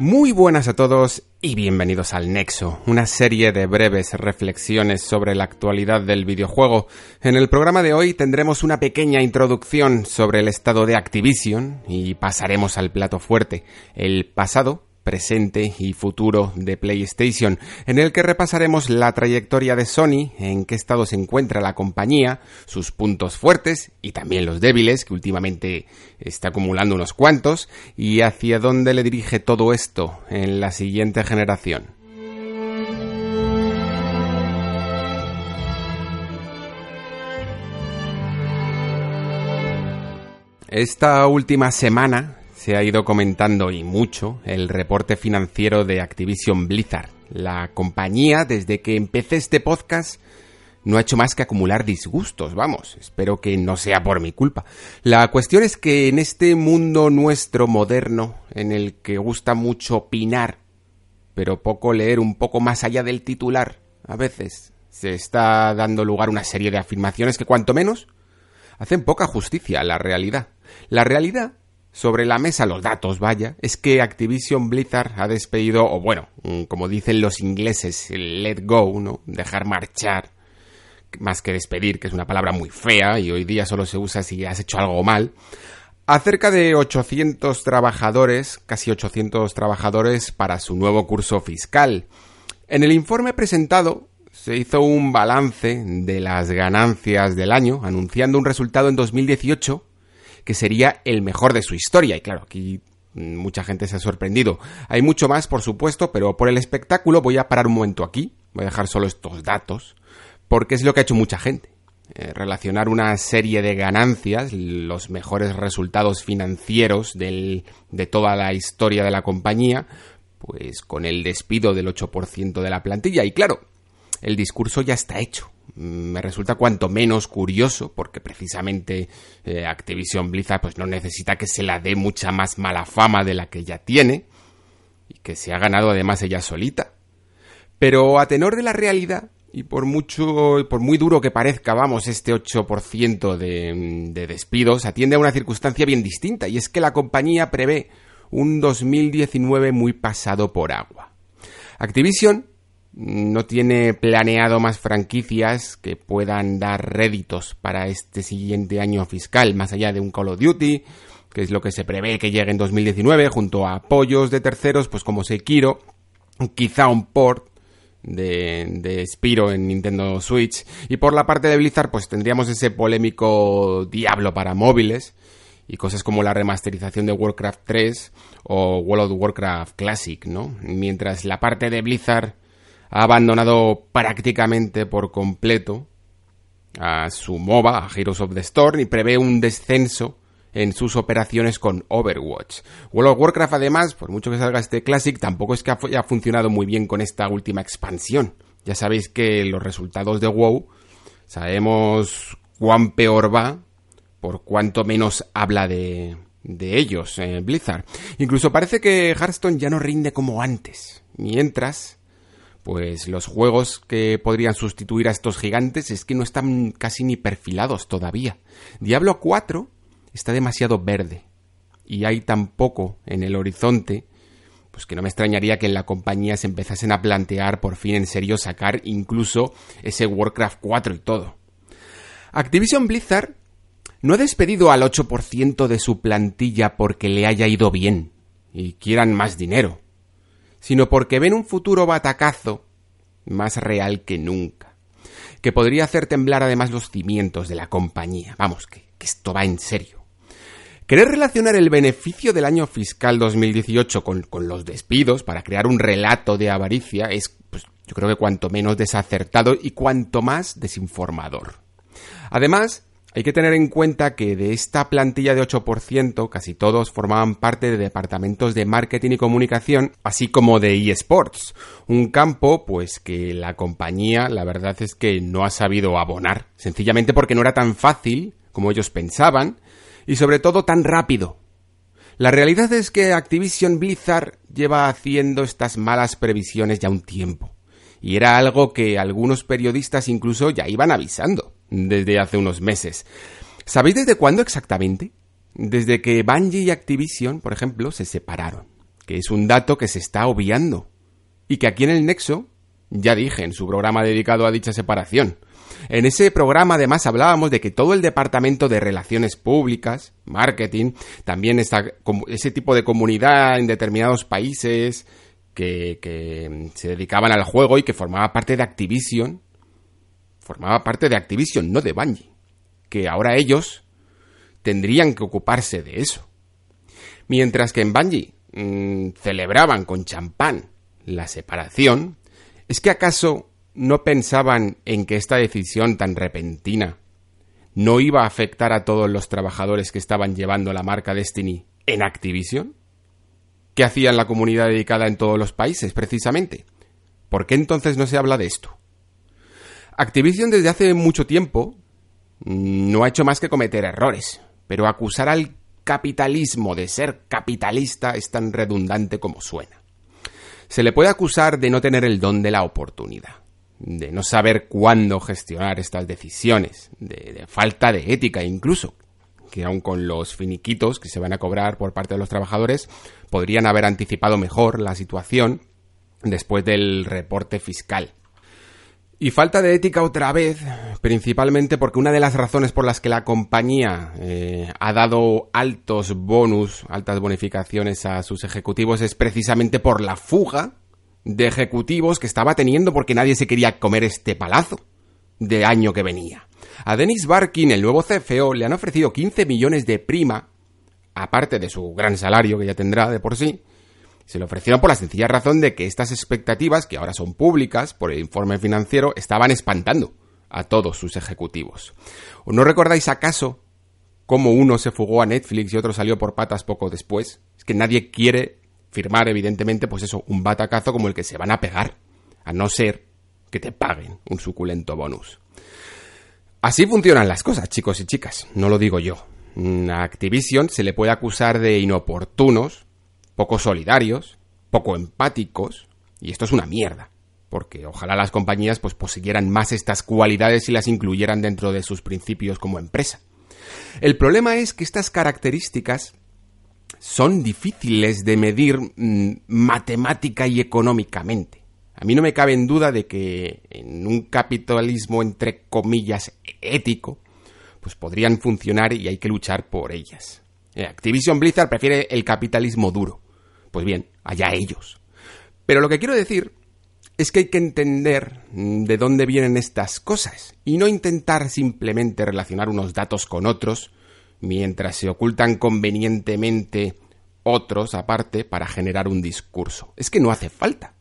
Muy buenas a todos y bienvenidos al Nexo, una serie de breves reflexiones sobre la actualidad del videojuego. En el programa de hoy tendremos una pequeña introducción sobre el estado de Activision y pasaremos al plato fuerte, el pasado presente y futuro de PlayStation, en el que repasaremos la trayectoria de Sony, en qué estado se encuentra la compañía, sus puntos fuertes y también los débiles, que últimamente está acumulando unos cuantos, y hacia dónde le dirige todo esto en la siguiente generación. Esta última semana se ha ido comentando y mucho el reporte financiero de Activision Blizzard. La compañía, desde que empecé este podcast, no ha hecho más que acumular disgustos, vamos, espero que no sea por mi culpa. La cuestión es que en este mundo nuestro moderno, en el que gusta mucho opinar, pero poco leer un poco más allá del titular, a veces se está dando lugar una serie de afirmaciones que cuanto menos hacen poca justicia a la realidad. La realidad sobre la mesa los datos, vaya, es que Activision Blizzard ha despedido, o bueno, mm, como dicen los ingleses, let go, ¿no? Dejar marchar, más que despedir, que es una palabra muy fea y hoy día solo se usa si has hecho algo mal, a cerca de 800 trabajadores, casi 800 trabajadores para su nuevo curso fiscal. En el informe presentado se hizo un balance de las ganancias del año, anunciando un resultado en 2018 que sería el mejor de su historia. Y claro, aquí mucha gente se ha sorprendido. Hay mucho más, por supuesto, pero por el espectáculo voy a parar un momento aquí. Voy a dejar solo estos datos, porque es lo que ha hecho mucha gente. Eh, relacionar una serie de ganancias, los mejores resultados financieros de toda la historia de la compañía, pues con el despido del 8% de la plantilla. Y claro, el discurso ya está hecho me resulta cuanto menos curioso, porque precisamente eh, Activision Blizzard pues no necesita que se la dé mucha más mala fama de la que ya tiene, y que se ha ganado además ella solita. Pero a tenor de la realidad, y por mucho, por muy duro que parezca, vamos, este 8% de, de despidos, atiende a una circunstancia bien distinta, y es que la compañía prevé un 2019 muy pasado por agua. Activision no tiene planeado más franquicias que puedan dar réditos para este siguiente año fiscal, más allá de un Call of Duty, que es lo que se prevé que llegue en 2019, junto a apoyos de terceros, pues como Sekiro, quizá un port de, de Spiro en Nintendo Switch. Y por la parte de Blizzard, pues tendríamos ese polémico Diablo para móviles y cosas como la remasterización de Warcraft 3 o World of Warcraft Classic, ¿no? Mientras la parte de Blizzard ha abandonado prácticamente por completo a su MOBA, a Heroes of the Storm, y prevé un descenso en sus operaciones con Overwatch. World of Warcraft, además, por mucho que salga este Classic, tampoco es que haya funcionado muy bien con esta última expansión. Ya sabéis que los resultados de WoW sabemos cuán peor va por cuanto menos habla de, de ellos eh, Blizzard. Incluso parece que Hearthstone ya no rinde como antes. Mientras pues los juegos que podrían sustituir a estos gigantes es que no están casi ni perfilados todavía. Diablo 4 está demasiado verde y hay tan poco en el horizonte pues que no me extrañaría que en la compañía se empezasen a plantear por fin en serio sacar incluso ese Warcraft 4 y todo. Activision Blizzard no ha despedido al 8% de su plantilla porque le haya ido bien y quieran más dinero sino porque ven un futuro batacazo más real que nunca, que podría hacer temblar además los cimientos de la compañía. Vamos, que, esto va en serio. Querer relacionar el beneficio del año fiscal 2018 con, con los despidos para crear un relato de avaricia es, pues, yo creo que cuanto menos desacertado y cuanto más desinformador. Además, Hay que tener en cuenta que de esta plantilla de 8%, casi todos formaban parte de departamentos de marketing y comunicación, así como de eSports, un campo pues que la compañía la verdad es que no ha sabido abonar, sencillamente porque no era tan fácil como ellos pensaban y sobre todo tan rápido. La realidad es que Activision Blizzard lleva haciendo estas malas previsiones ya un tiempo, y era algo que algunos periodistas incluso ya iban avisando desde hace unos meses. ¿Sabéis desde cuándo exactamente? Desde que Bungie y Activision, por ejemplo, se separaron, que es un dato que se está obviando, y que aquí en el Nexo, ya dije en su programa dedicado a dicha separación, en ese programa además hablábamos de que todo el departamento de relaciones públicas, marketing, también está ese tipo de comunidad en determinados países que, que se dedicaban al juego y que formaba parte de Activision, formaba parte de Activision, no de Bungie, que ahora ellos tendrían que ocuparse de eso. Mientras que en Bungie mm, celebraban con champán la separación, ¿es que acaso no pensaban en que esta decisión tan repentina no iba a afectar a todos los trabajadores que estaban llevando la marca Destiny en Activision? ¿Qué hacían la comunidad dedicada en todos los países, precisamente? ¿Por qué entonces no se habla de esto? Activision desde hace mucho tiempo no ha hecho más que cometer errores, pero acusar al capitalismo de ser capitalista es tan redundante como suena. Se le puede acusar de no tener el don de la oportunidad, de no saber cuándo gestionar estas decisiones, de, falta de ética incluso, que aun con los finiquitos que se van a cobrar por parte de los trabajadores, podrían haber anticipado mejor la situación después del reporte fiscal. Y falta de ética otra vez, principalmente porque una de las razones por las que la compañía eh, ha dado altos bonus, altas bonificaciones a sus ejecutivos es precisamente por la fuga de ejecutivos que estaba teniendo porque nadie se quería comer este palazo de año que venía. A Dennis Barkin, el nuevo CFO, le han ofrecido 15 millones de prima, aparte de su gran salario que ya tendrá de por sí, se le ofrecieron por la sencilla razón de que estas expectativas, que ahora son públicas por el informe financiero, estaban espantando a todos sus ejecutivos. ¿O no recordáis acaso cómo uno se fugó a Netflix y otro salió por patas poco después? Es que nadie quiere firmar, evidentemente, pues eso, un batacazo como el que se van a pegar, a no ser que te paguen un suculento bonus. Así funcionan las cosas, chicos y chicas, no lo digo yo. A Activision se le puede acusar de inoportunos poco solidarios, poco empáticos, y esto es una mierda, porque ojalá las compañías pues poseyeran más estas cualidades y las incluyeran dentro de sus principios como empresa. El problema es que estas características son difíciles de medir mm, matemática y económicamente. A mí no me cabe en duda de que en un capitalismo entre comillas ético, pues podrían funcionar y hay que luchar por ellas. Eh, Activision Blizzard prefiere el capitalismo duro, pues bien, allá ellos. Pero lo que quiero decir es que hay que entender de dónde vienen estas cosas y no intentar simplemente relacionar unos datos con otros mientras se ocultan convenientemente otros aparte para generar un discurso. Es que no hace falta.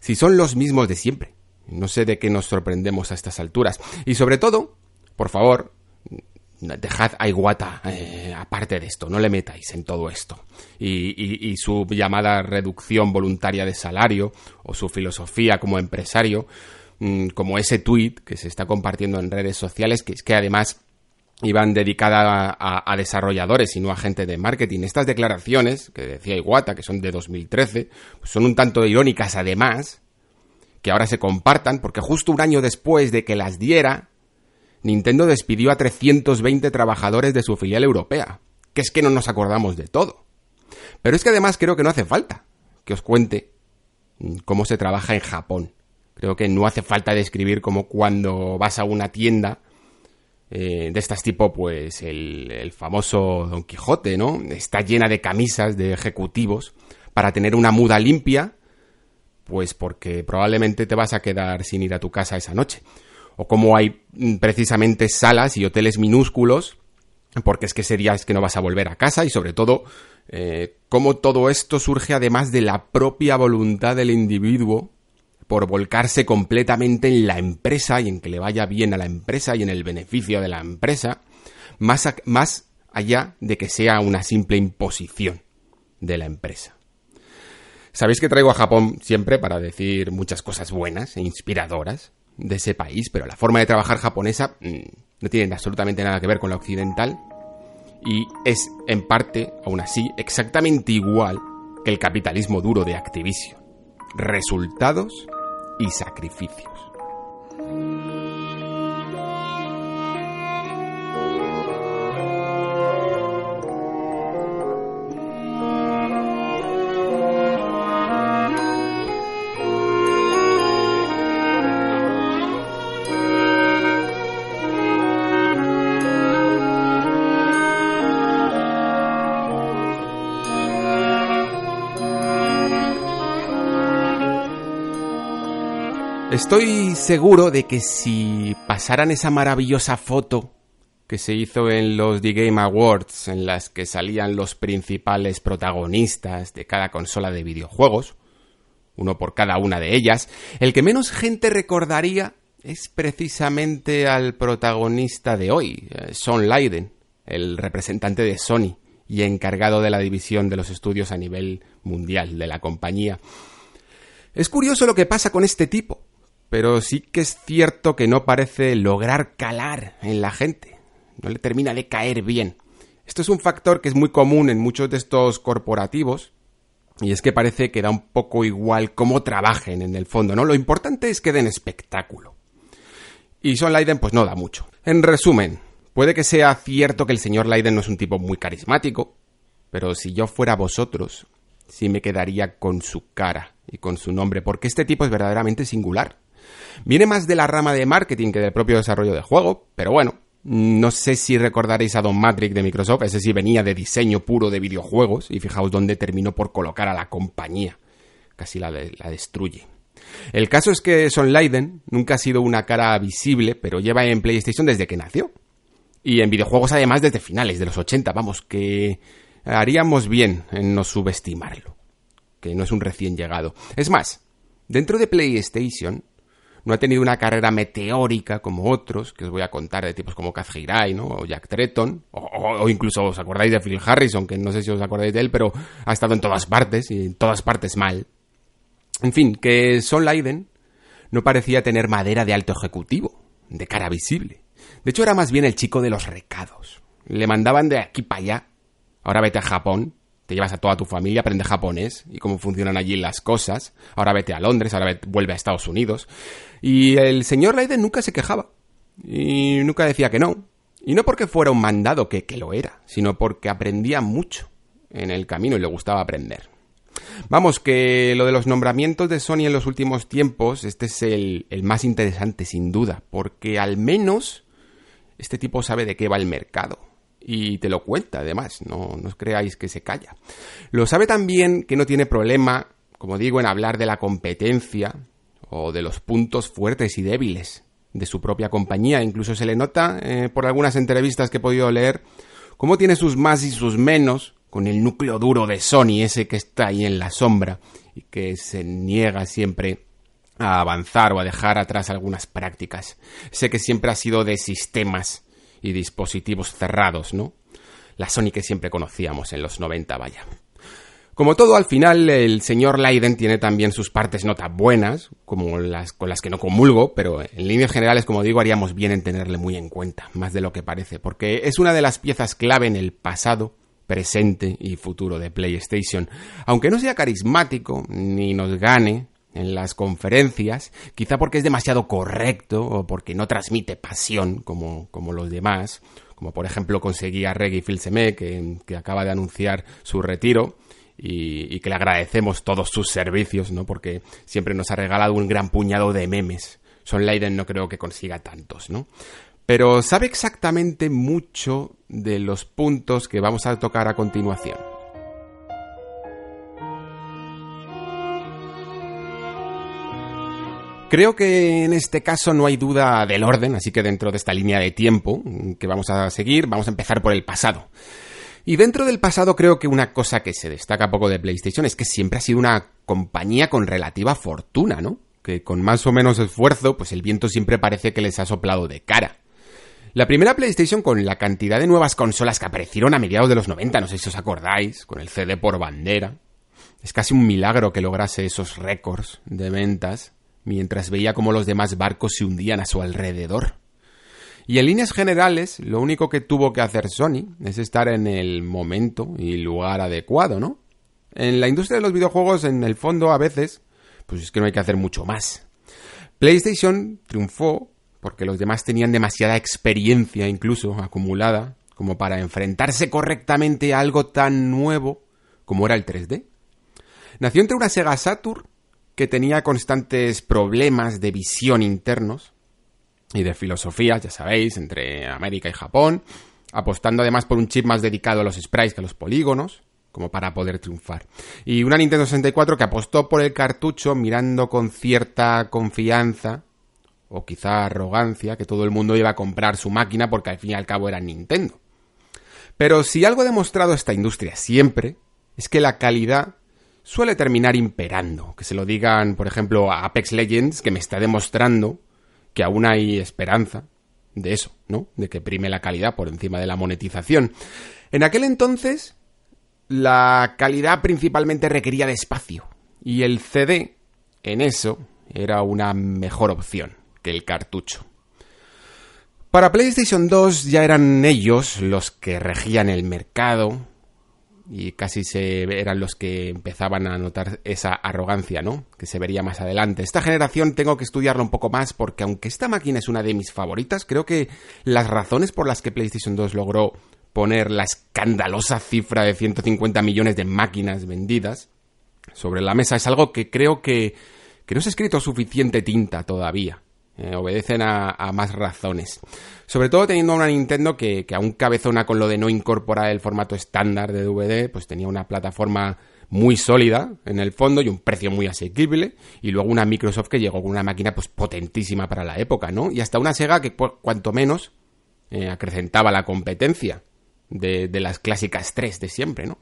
Si son los mismos de siempre. No sé de qué nos sorprendemos a estas alturas. Y sobre todo, por favor, dejad a Iguata eh, aparte de esto, no le metáis en todo esto. Y, su llamada reducción voluntaria de salario o su filosofía como empresario, mm, como ese tuit que se está compartiendo en redes sociales, que es que además iban dedicadas a, desarrolladores y no a gente de marketing. Estas declaraciones, que decía Iguata, que son de 2013, pues son un tanto irónicas además, que ahora se compartan, porque justo un año después de que las diera, Nintendo despidió a 320 trabajadores de su filial europea. Que es que no nos acordamos de todo. Pero es que además creo que no hace falta que os cuente cómo se trabaja en Japón. Creo que no hace falta describir cómo cuando vas a una tienda eh, de estas tipo, pues el, el famoso Don Quijote, ¿no? Está llena de camisas de ejecutivos para tener una muda limpia, pues porque probablemente te vas a quedar sin ir a tu casa esa noche o cómo hay mm, precisamente salas y hoteles minúsculos, porque es que sería que no vas a volver a casa y sobre todo eh, cómo todo esto surge además de la propia voluntad del individuo por volcarse completamente en la empresa y en que le vaya bien a la empresa y en el beneficio de la empresa, más, más allá de que sea una simple imposición de la empresa. Sabéis que traigo a Japón siempre para decir muchas cosas buenas e inspiradoras de ese país, pero la forma de trabajar japonesa mm, no tiene absolutamente nada que ver con la occidental y es en parte, aún así, exactamente igual que el capitalismo duro de Activision. Resultados y sacrificios. Estoy seguro de que si pasaran esa maravillosa foto que se hizo en los The Game Awards, en las que salían los principales protagonistas de cada consola de videojuegos, uno por cada una de ellas, el que menos gente recordaría es precisamente al protagonista de hoy, eh, Son Leiden, el representante de Sony y encargado de la división de los estudios a nivel mundial de la compañía. Es curioso lo que pasa con este tipo pero sí que es cierto que no parece lograr calar en la gente. No le termina de caer bien. Esto es un factor que es muy común en muchos de estos corporativos, y es que parece que da un poco igual cómo trabajen en el fondo, ¿no? Lo importante es que den espectáculo. Y Son Leiden pues no da mucho. En resumen, puede que sea cierto que el señor Leiden no es un tipo muy carismático, pero si yo fuera vosotros, sí me quedaría con su cara y con su nombre, porque este tipo es verdaderamente singular. Viene más de la rama de marketing que del propio desarrollo del juego, pero bueno, no sé si recordaréis a Don Matrix de Microsoft, ese sí venía de diseño puro de videojuegos, y fijaos dónde terminó por colocar a la compañía. Casi la, destruye. El caso es que Son Leiden nunca ha sido una cara visible, pero lleva en PlayStation desde que nació. Y en videojuegos además desde finales de los 80, vamos, que haríamos bien en no subestimarlo. Que no es un recién llegado. Es más, dentro de PlayStation no ha tenido una carrera meteórica como otros, que os voy a contar de tipos como Kaz Hirai, ¿no? O Jack Tretton, o, incluso os acordáis de Phil Harrison, que no sé si os acordáis de él, pero ha estado en todas partes, y en todas partes mal. En fin, que Son Leiden no parecía tener madera de alto ejecutivo, de cara visible. De hecho, era más bien el chico de los recados. Le mandaban de aquí para allá. Ahora vete a Japón, te llevas a toda tu familia, aprende japonés y cómo funcionan allí las cosas. Ahora vete a Londres, ahora vuelve a Estados Unidos. Y el señor Leiden nunca se quejaba. Y nunca decía que no. Y no porque fuera un mandado, que, que lo era, sino porque aprendía mucho en el camino y le gustaba aprender. Vamos, que lo de los nombramientos de Sony en los últimos tiempos, este es el, el, más interesante sin duda, porque al menos este tipo sabe de qué va el mercado y te lo cuenta además, no, no os creáis que se calla. Lo sabe también que no tiene problema, como digo, en hablar de la competencia o de los puntos fuertes y débiles de su propia compañía. Incluso se le nota eh, por algunas entrevistas que he podido leer cómo tiene sus más y sus menos con el núcleo duro de Sony, ese que está ahí en la sombra y que se niega siempre a avanzar o a dejar atrás algunas prácticas. Sé que siempre ha sido de sistemas y dispositivos cerrados, ¿no? La Sony que siempre conocíamos en los 90, vaya. Como todo, al final el señor Leiden tiene también sus partes no tan buenas, como las con las que no comulgo, pero en líneas generales, como digo, haríamos bien en tenerle muy en cuenta, más de lo que parece, porque es una de las piezas clave en el pasado, presente y futuro de PlayStation. Aunque no sea carismático, ni nos gane en las conferencias, quizá porque es demasiado correcto o porque no transmite pasión como, como los demás, como por ejemplo conseguía Reggie Filseme, que, que acaba de anunciar su retiro, y, que le agradecemos todos sus servicios, ¿no? Porque siempre nos ha regalado un gran puñado de memes. Son Leiden no creo que consiga tantos, ¿no? Pero sabe exactamente mucho de los puntos que vamos a tocar a continuación. Creo que en este caso no hay duda del orden, así que dentro de esta línea de tiempo que vamos a seguir, vamos a empezar por el pasado. Y dentro del pasado creo que una cosa que se destaca poco de PlayStation es que siempre ha sido una compañía con relativa fortuna, ¿no? Que con más o menos esfuerzo, pues el viento siempre parece que les ha soplado de cara. La primera PlayStation con la cantidad de nuevas consolas que aparecieron a mediados de los 90, no sé si os acordáis, con el CD por bandera. Es casi un milagro que lograse esos récords de ventas mientras veía cómo los demás barcos se hundían a su alrededor. Y en líneas generales, lo único que tuvo que hacer Sony es estar en el momento y lugar adecuado, ¿no? En la industria de los videojuegos, en el fondo, a veces, pues es que no hay que hacer mucho más. PlayStation triunfó porque los demás tenían demasiada experiencia incluso acumulada como para enfrentarse correctamente a algo tan nuevo como era el 3D. Nació entre una Sega Saturn que tenía constantes problemas de visión internos y de filosofía, ya sabéis, entre América y Japón, apostando además por un chip más dedicado a los sprites que a los polígonos, como para poder triunfar. Y una Nintendo 64 que apostó por el cartucho mirando con cierta confianza o quizá arrogancia que todo el mundo iba a comprar su máquina porque al fin y al cabo era Nintendo. Pero si algo ha demostrado esta industria siempre es que la calidad suele terminar imperando. Que se lo digan, por ejemplo, a Apex Legends, que me está demostrando que aún hay esperanza de eso, ¿no? De que prime la calidad por encima de la monetización. En aquel entonces, la calidad principalmente requería de espacio. Y el CD, en eso, era una mejor opción que el cartucho. Para PlayStation 2 ya eran ellos los que regían el mercado, y casi se eran los que empezaban a notar esa arrogancia, ¿no? Que se vería más adelante. Esta generación tengo que estudiarla un poco más porque aunque esta máquina es una de mis favoritas, creo que las razones por las que PlayStation 2 logró poner la escandalosa cifra de 150 millones de máquinas vendidas sobre la mesa es algo que creo que, que no se ha escrito suficiente tinta todavía. Eh, obedecen a, más razones. Sobre todo teniendo una Nintendo que, que aún cabezona con lo de no incorporar el formato estándar de DVD, pues tenía una plataforma muy sólida en el fondo y un precio muy asequible y luego una Microsoft que llegó con una máquina pues potentísima para la época, ¿no? Y hasta una Sega que cuanto menos eh, acrecentaba la competencia de, de, las clásicas 3 de siempre, ¿no?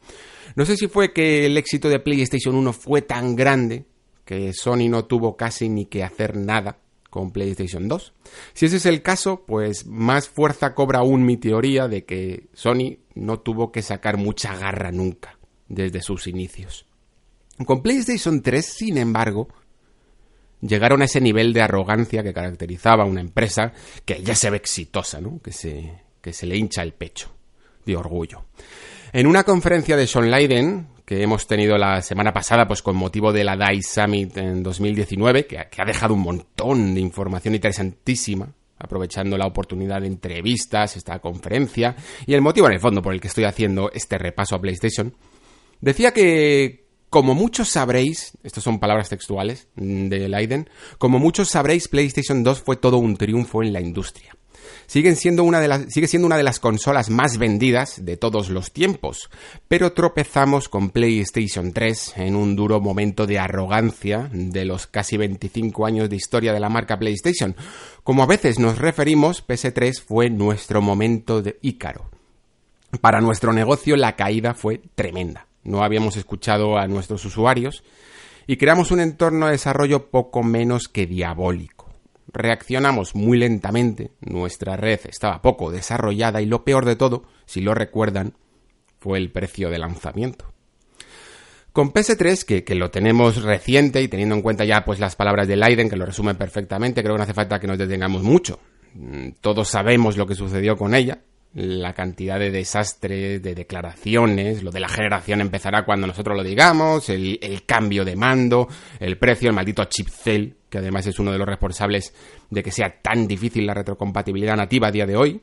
No sé si fue que el éxito de PlayStation 1 fue tan grande que Sony no tuvo casi ni que hacer nada con PlayStation 2. Si ese es el caso, pues más fuerza cobra aún mi teoría de que Sony no tuvo que sacar mucha garra nunca desde sus inicios. Con PlayStation 3, sin embargo, llegaron a ese nivel de arrogancia que caracterizaba a una empresa que ya se ve exitosa, ¿no? que, se, que se le hincha el pecho de orgullo. En una conferencia de Sean Leiden, que hemos tenido la semana pasada, pues con motivo de la DICE Summit en 2019, que, ha dejado un montón de información interesantísima, aprovechando la oportunidad de entrevistas, esta conferencia, y el motivo en el fondo por el que estoy haciendo este repaso a PlayStation, decía que, como muchos sabréis, estas son palabras textuales de Leiden, como muchos sabréis, PlayStation 2 fue todo un triunfo en la industria siendo una de las, sigue siendo una de las consolas más vendidas de todos los tiempos, pero tropezamos con PlayStation 3 en un duro momento de arrogancia de los casi 25 años de historia de la marca PlayStation. Como a veces nos referimos, PS3 fue nuestro momento de ícaro. Para nuestro negocio la caída fue tremenda. No habíamos escuchado a nuestros usuarios y creamos un entorno de desarrollo poco menos que diabólico reaccionamos muy lentamente, nuestra red estaba poco desarrollada y lo peor de todo, si lo recuerdan, fue el precio de lanzamiento. Con PS3, que, que, lo tenemos reciente y teniendo en cuenta ya pues las palabras de Leiden, que lo resumen perfectamente, creo que no hace falta que nos detengamos mucho. Mm, todos sabemos lo que sucedió con ella, la cantidad de desastres, de declaraciones, lo de la generación empezará cuando nosotros lo digamos, el, cambio de mando, el precio, el maldito chip cell que además es uno de los responsables de que sea tan difícil la retrocompatibilidad nativa a día de hoy,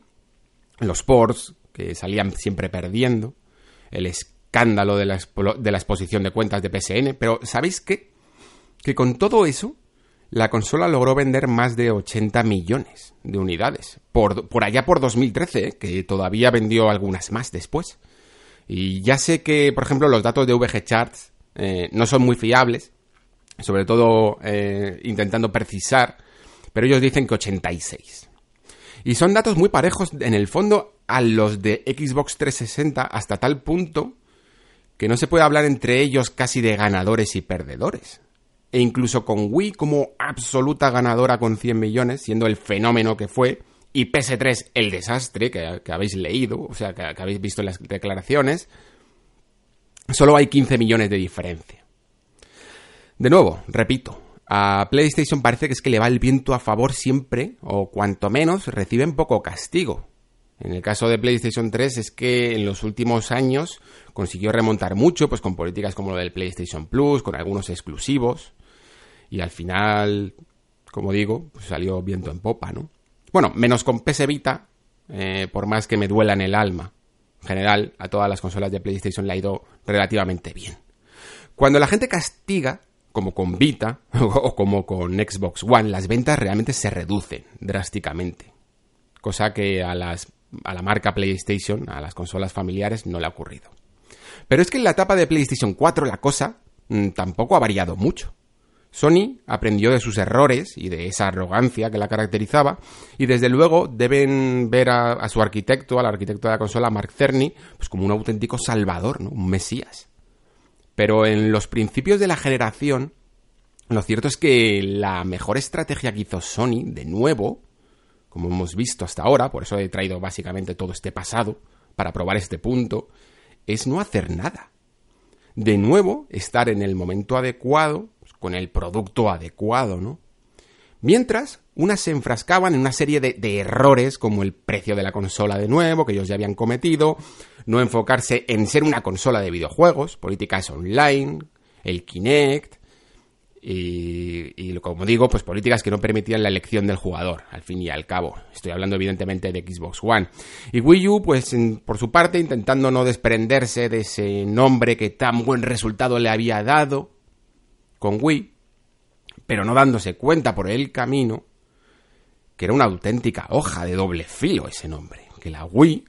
los ports, que salían siempre perdiendo, el escándalo de la, de la exposición de cuentas de PSN, pero ¿sabéis qué? Que con todo eso, la consola logró vender más de 80 millones de unidades, por, por allá por 2013, ¿eh? que todavía vendió algunas más después. Y ya sé que, por ejemplo, los datos de VG Charts eh, no son muy fiables, sobre todo eh, intentando precisar, pero ellos dicen que 86. Y son datos muy parejos en el fondo a los de Xbox 360 hasta tal punto que no se puede hablar entre ellos casi de ganadores y perdedores. E incluso con Wii como absoluta ganadora con 100 millones, siendo el fenómeno que fue, y PS3 el desastre que, habéis leído, o sea, que, habéis visto en las declaraciones, solo hay 15 millones de diferencia. De nuevo, repito, a PlayStation parece que es que le va el viento a favor siempre, o cuanto menos reciben poco castigo. En el caso de PlayStation 3 es que en los últimos años consiguió remontar mucho, pues con políticas como lo del PlayStation Plus, con algunos exclusivos, y al final, como digo, pues salió viento en popa, ¿no? Bueno, menos con PS Vita, eh, por más que me duela en el alma. En general, a todas las consolas de PlayStation le ha ido relativamente bien. Cuando la gente castiga, como con Vita o como con Xbox One, las ventas realmente se reducen drásticamente. Cosa que a, la marca PlayStation, a las consolas familiares, no le ha ocurrido. Pero es que en la etapa de PlayStation 4 la cosa mm, tampoco ha variado mucho. Sony aprendió de sus errores y de esa arrogancia que la caracterizaba y desde luego deben ver a, su arquitecto, al arquitecto de la consola, Mark Cerny, pues como un auténtico salvador, ¿no? un mesías. Pero en los principios de la generación, lo cierto es que la mejor estrategia que hizo Sony, de nuevo, como hemos visto hasta ahora, por eso he traído básicamente todo este pasado, para probar este punto, es no hacer nada. De nuevo, estar en el momento adecuado, con el producto adecuado, ¿no? Mientras, unas se enfrascaban en una serie de, errores como el precio de la consola de nuevo, que ellos ya habían cometido, no enfocarse en ser una consola de videojuegos, políticas online, el Kinect, y, como digo, pues políticas que no permitían la elección del jugador, al fin y al cabo. Estoy hablando evidentemente de Xbox One. Y Wii U, pues por su parte, intentando no desprenderse de ese nombre que tan buen resultado le había dado, con Wii, pero no dándose cuenta por el camino que era una auténtica hoja de doble filo ese nombre, que la Wii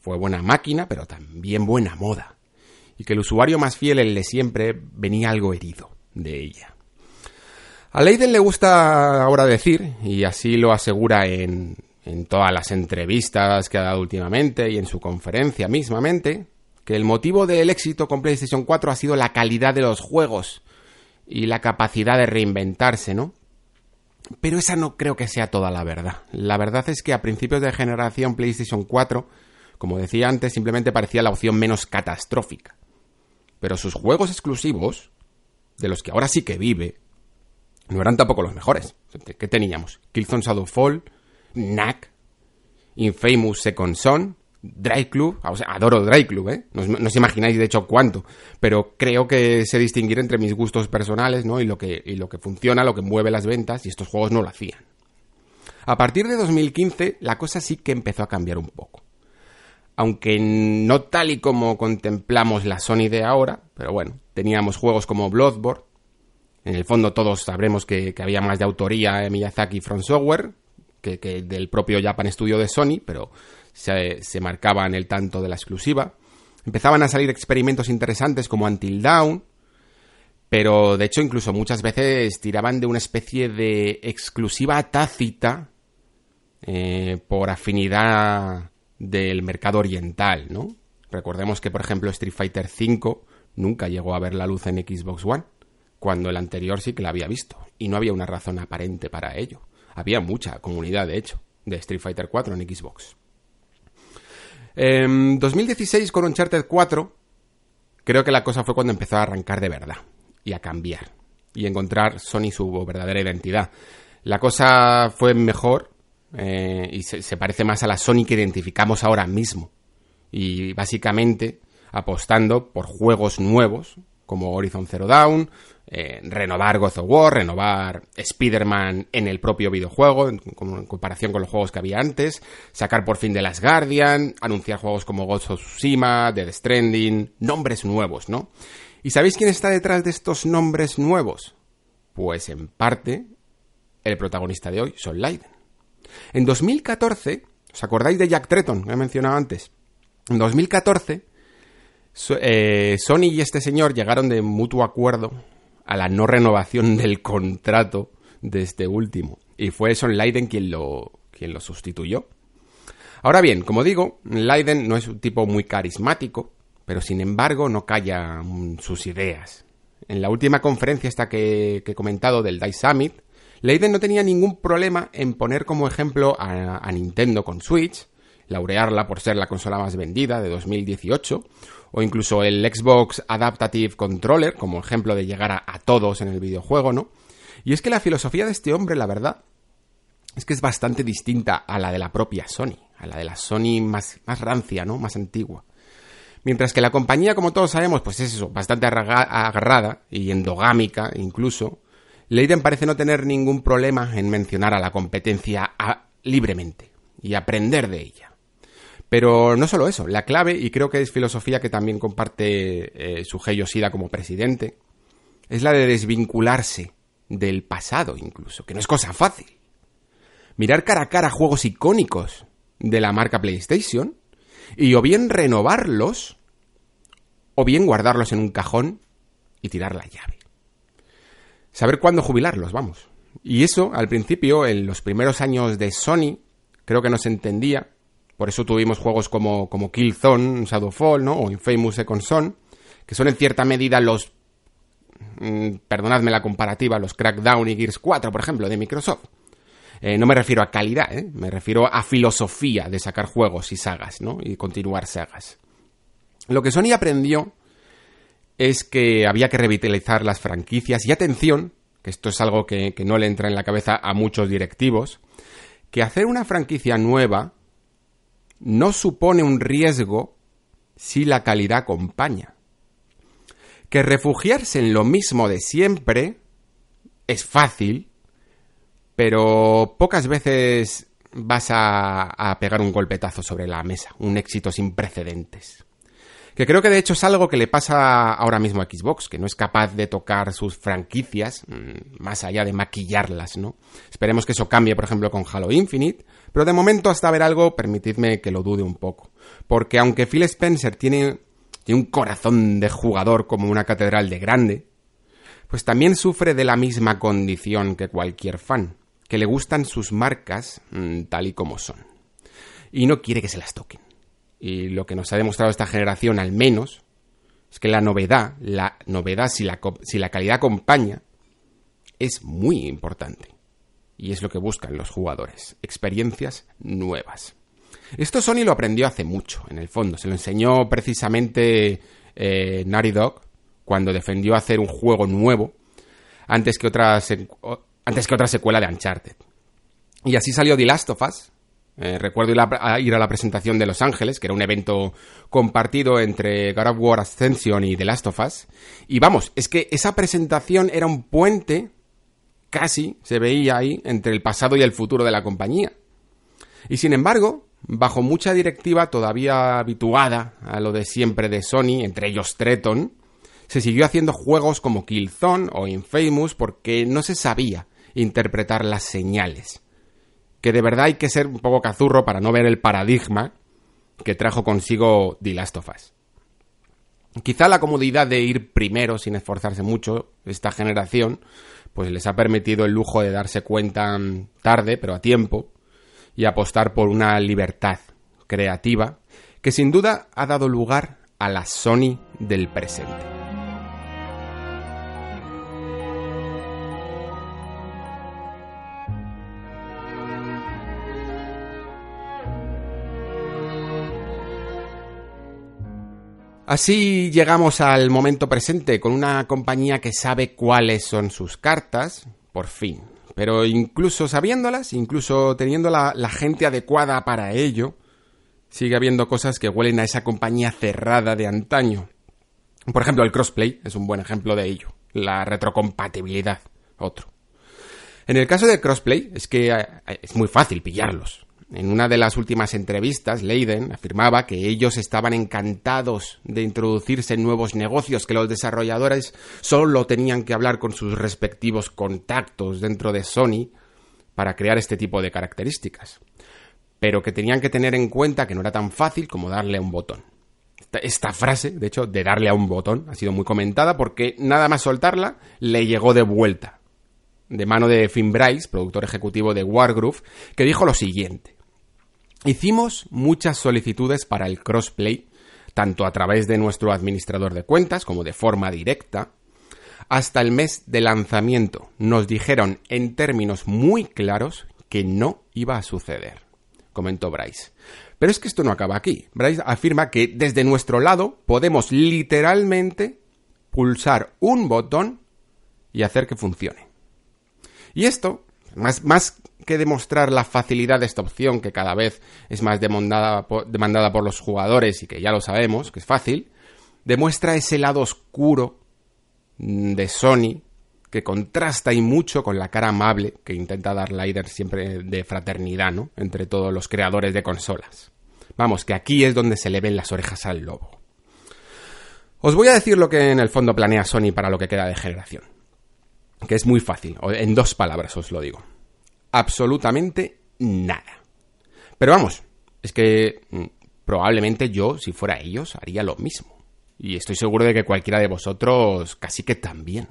fue buena máquina, pero también buena moda, y que el usuario más fiel, el de siempre, venía algo herido de ella. A Leiden le gusta ahora decir, y así lo asegura en, en todas las entrevistas que ha dado últimamente y en su conferencia mismamente, que el motivo del éxito con PlayStation 4 ha sido la calidad de los juegos y la capacidad de reinventarse, ¿no? Pero esa no creo que sea toda la verdad. La verdad es que a principios de generación PlayStation 4, como decía antes, simplemente parecía la opción menos catastrófica. Pero sus juegos exclusivos, de los que ahora sí que vive, no eran tampoco los mejores. ¿Qué teníamos? Killzone Shadowfall, Knack, Infamous Second Son, Dry Club, o sea, adoro Dry Club, ¿eh? No, os imagináis de hecho cuánto, pero creo que sé distinguir entre mis gustos personales, ¿no? Y lo, que, y lo que funciona, lo que mueve las ventas, y estos juegos no lo hacían. A partir de 2015, la cosa sí que empezó a cambiar un poco. Aunque no tal y como contemplamos la Sony de ahora, pero bueno, teníamos juegos como Bloodborne. En el fondo todos sabremos que, había más de autoría de Miyazaki From Software que, que del propio Japan Studio de Sony, pero se, marcaban el tanto de la exclusiva. Empezaban a salir experimentos interesantes como Until Dawn, pero de hecho incluso muchas veces tiraban de una especie de exclusiva tácita eh, por afinidad del mercado oriental, ¿no? Recordemos que, por ejemplo, Street Fighter V nunca llegó a ver la luz en Xbox One, cuando el anterior sí que la había visto, y no había una razón aparente para ello. Había mucha comunidad, de hecho, de Street Fighter 4 en Xbox. En 2016 con Uncharted 4 creo que la cosa fue cuando empezó a arrancar de verdad y a cambiar y encontrar Sony su verdadera identidad. La cosa fue mejor eh, y se, parece más a la Sony que identificamos ahora mismo. Y básicamente apostando por juegos nuevos como Horizon Zero Dawn, eh, renovar God of War, renovar Spider-Man en el propio videojuego, en, comparación con los juegos que había antes, sacar por fin de las Guardian, anunciar juegos como Ghost of Tsushima, Dead Stranding, nombres nuevos, ¿no? ¿Y sabéis quién está detrás de estos nombres nuevos? Pues en parte el protagonista de hoy, Son Leiden. En 2014, ¿os acordáis de Jack Tretton, que he mencionado antes? En 2014, eh, Sony y este señor llegaron de mutuo acuerdo a la no renovación del contrato de este último. Y fue Son Leiden quien lo, quien lo sustituyó. Ahora bien, como digo, Leiden no es un tipo muy carismático, pero sin embargo no calla mm, sus ideas. En la última conferencia esta que, que he comentado del DICE Summit, Leiden no tenía ningún problema en poner como ejemplo a, Nintendo con Switch, laurearla por ser la consola más vendida de 2018, o incluso el Xbox Adaptative Controller como ejemplo de llegar a, a todos en el videojuego, ¿no? Y es que la filosofía de este hombre, la verdad, es que es bastante distinta a la de la propia Sony, a la de la Sony más, más rancia, ¿no? Más antigua. Mientras que la compañía, como todos sabemos, pues es eso, bastante agarrada y endogámica incluso, Leiden parece no tener ningún problema en mencionar a la competencia libremente y aprender de ella. Pero no solo eso, la clave, y creo que es filosofía que también comparte eh, su Sida como presidente, es la de desvincularse del pasado incluso, que no es cosa fácil. Mirar cara a cara juegos icónicos de la marca PlayStation y o bien renovarlos o bien guardarlos en un cajón y tirar la llave. Saber cuándo jubilarlos, vamos. Y eso, al principio, en los primeros años de Sony, creo que no se entendía. Por eso tuvimos juegos como, como Killzone, Shadowfall, ¿no? O Infamous Second Son, que son en cierta medida los Mm, perdonadme la comparativa, los Crackdown y Gears 4, por ejemplo, de Microsoft. Eh, no me refiero a calidad, ¿eh? me refiero a filosofía de sacar juegos y sagas, ¿no? Y continuar sagas. Lo que Sony aprendió es que había que revitalizar las franquicias y atención, que esto es algo que, que no le entra en la cabeza a muchos directivos, que hacer una franquicia nueva no supone un riesgo si la calidad acompaña que refugiarse en lo mismo de siempre es fácil, pero pocas veces vas a, pegar un golpetazo sobre la mesa, un éxito sin precedentes. Que creo que de hecho es algo que le pasa ahora mismo a Xbox, que no es capaz de tocar sus franquicias, mm, más allá de maquillarlas, ¿no? Esperemos que eso cambie, por ejemplo, con Halo Infinite, pero de momento hasta ver algo, permitidme que lo dude un poco. Porque aunque Phil Spencer tiene un corazón de jugador como una catedral de grande, pues también sufre de la misma condición que cualquier fan, que le gustan sus marcas mm, tal y como son. Y no quiere que se las toquen. Y lo que nos ha demostrado esta generación, al menos, es que la novedad, la novedad si la, calidad acompaña, es muy importante. Y es lo que buscan los jugadores, experiencias nuevas. Esto Sony lo aprendió hace mucho, en el fondo. Se lo enseñó precisamente eh, Naughty Dog cuando defendió hacer un juego nuevo antes que, otra antes que otra secuela de Uncharted. Y así salió The Last of Us. Eh, recuerdo ir a, ir a, la presentación de Los Ángeles, que era un evento compartido entre God of War Ascension y The Last of Us. Y vamos, es que esa presentación era un puente, casi se veía ahí, entre el pasado y el futuro de la compañía. Y sin embargo, bajo mucha directiva todavía habituada a lo de siempre de Sony, entre ellos Treton, se siguió haciendo juegos como Killzone o Infamous porque no se sabía interpretar las señales. Que de verdad hay que ser un poco cazurro para no ver el paradigma que trajo consigo The Last of Us. Quizá la comodidad de ir primero sin esforzarse mucho, esta generación, pues les ha permitido el lujo de darse cuenta tarde, pero a tiempo, y apostar por una libertad creativa que sin duda ha dado lugar a la Sony del presente. Así llegamos al momento presente con una compañía que sabe cuáles son sus cartas, por fin, pero incluso sabiéndolas, incluso teniendo la, gente adecuada para ello, sigue habiendo cosas que huelen a esa compañía cerrada de antaño. Por ejemplo, el crossplay es un buen ejemplo de ello. La retrocompatibilidad, otro. En el caso del crossplay, es que eh, es muy fácil pillarlos. En una de las últimas entrevistas, Leiden afirmaba que ellos estaban encantados de introducirse en nuevos negocios, que los desarrolladores solo tenían que hablar con sus respectivos contactos dentro de Sony para crear este tipo de características, pero que tenían que tener en cuenta que no era tan fácil como darle a un botón. Esta frase, de hecho, de darle a un botón, ha sido muy comentada porque nada más soltarla le llegó de vuelta, de mano de Finn Bryce, productor ejecutivo de Wargroove, que dijo lo siguiente. Hicimos muchas solicitudes para el crossplay, tanto a través de nuestro administrador de cuentas como de forma directa. Hasta el mes de lanzamiento nos dijeron en términos muy claros que no iba a suceder, comentó Bryce. Pero es que esto no acaba aquí. Bryce afirma que desde nuestro lado podemos literalmente pulsar un botón y hacer que funcione. Y esto, más, más que demostrar la facilidad de esta opción, que cada vez es más demandada por, los jugadores y que ya lo sabemos, que es fácil, demuestra ese lado oscuro de Sony que contrasta y mucho con la cara amable que intenta dar Lider siempre de fraternidad, ¿no? Entre todos los creadores de consolas. Vamos, que aquí es donde se le ven las orejas al lobo. Os voy a decir lo que en el fondo planea Sony para lo que queda de generación. Que es muy fácil, en dos palabras os lo digo absolutamente nada. Pero vamos, es que mm, probablemente yo, si fuera ellos, haría lo mismo. Y estoy seguro de que cualquiera de vosotros casi que también.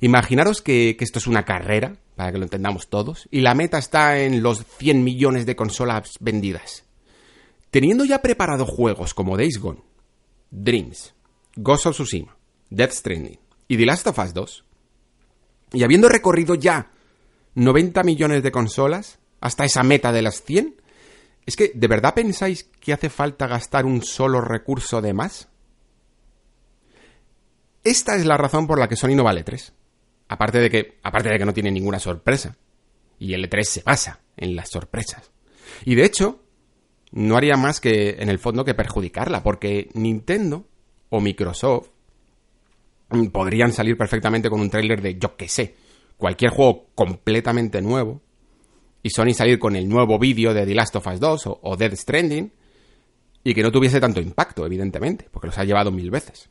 Imaginaros que, esto es una carrera, para que lo entendamos todos, y la meta está en los 100 millones de consolas vendidas. Teniendo ya preparados juegos como Days Gone, Dreams, Ghost of Tsushima, Death Stranding y The Last of Us 2, y habiendo recorrido ya 90 millones de consolas hasta esa meta de las 100. ¿Es que de verdad pensáis que hace falta gastar un solo recurso de más? Esta es la razón por la que Sony no vale 3. Aparte de que, aparte de que no tiene ninguna sorpresa. Y el E3 se basa en las sorpresas. Y de hecho, no haría más que, en el fondo, que perjudicarla, porque Nintendo o Microsoft podrían salir perfectamente con un tráiler de yo que sé, cualquier juego completamente nuevo y Sony salir con el nuevo vídeo de The Last of Us 2 o, Dead Stranding y que no tuviese tanto impacto, evidentemente, porque los ha llevado mil veces.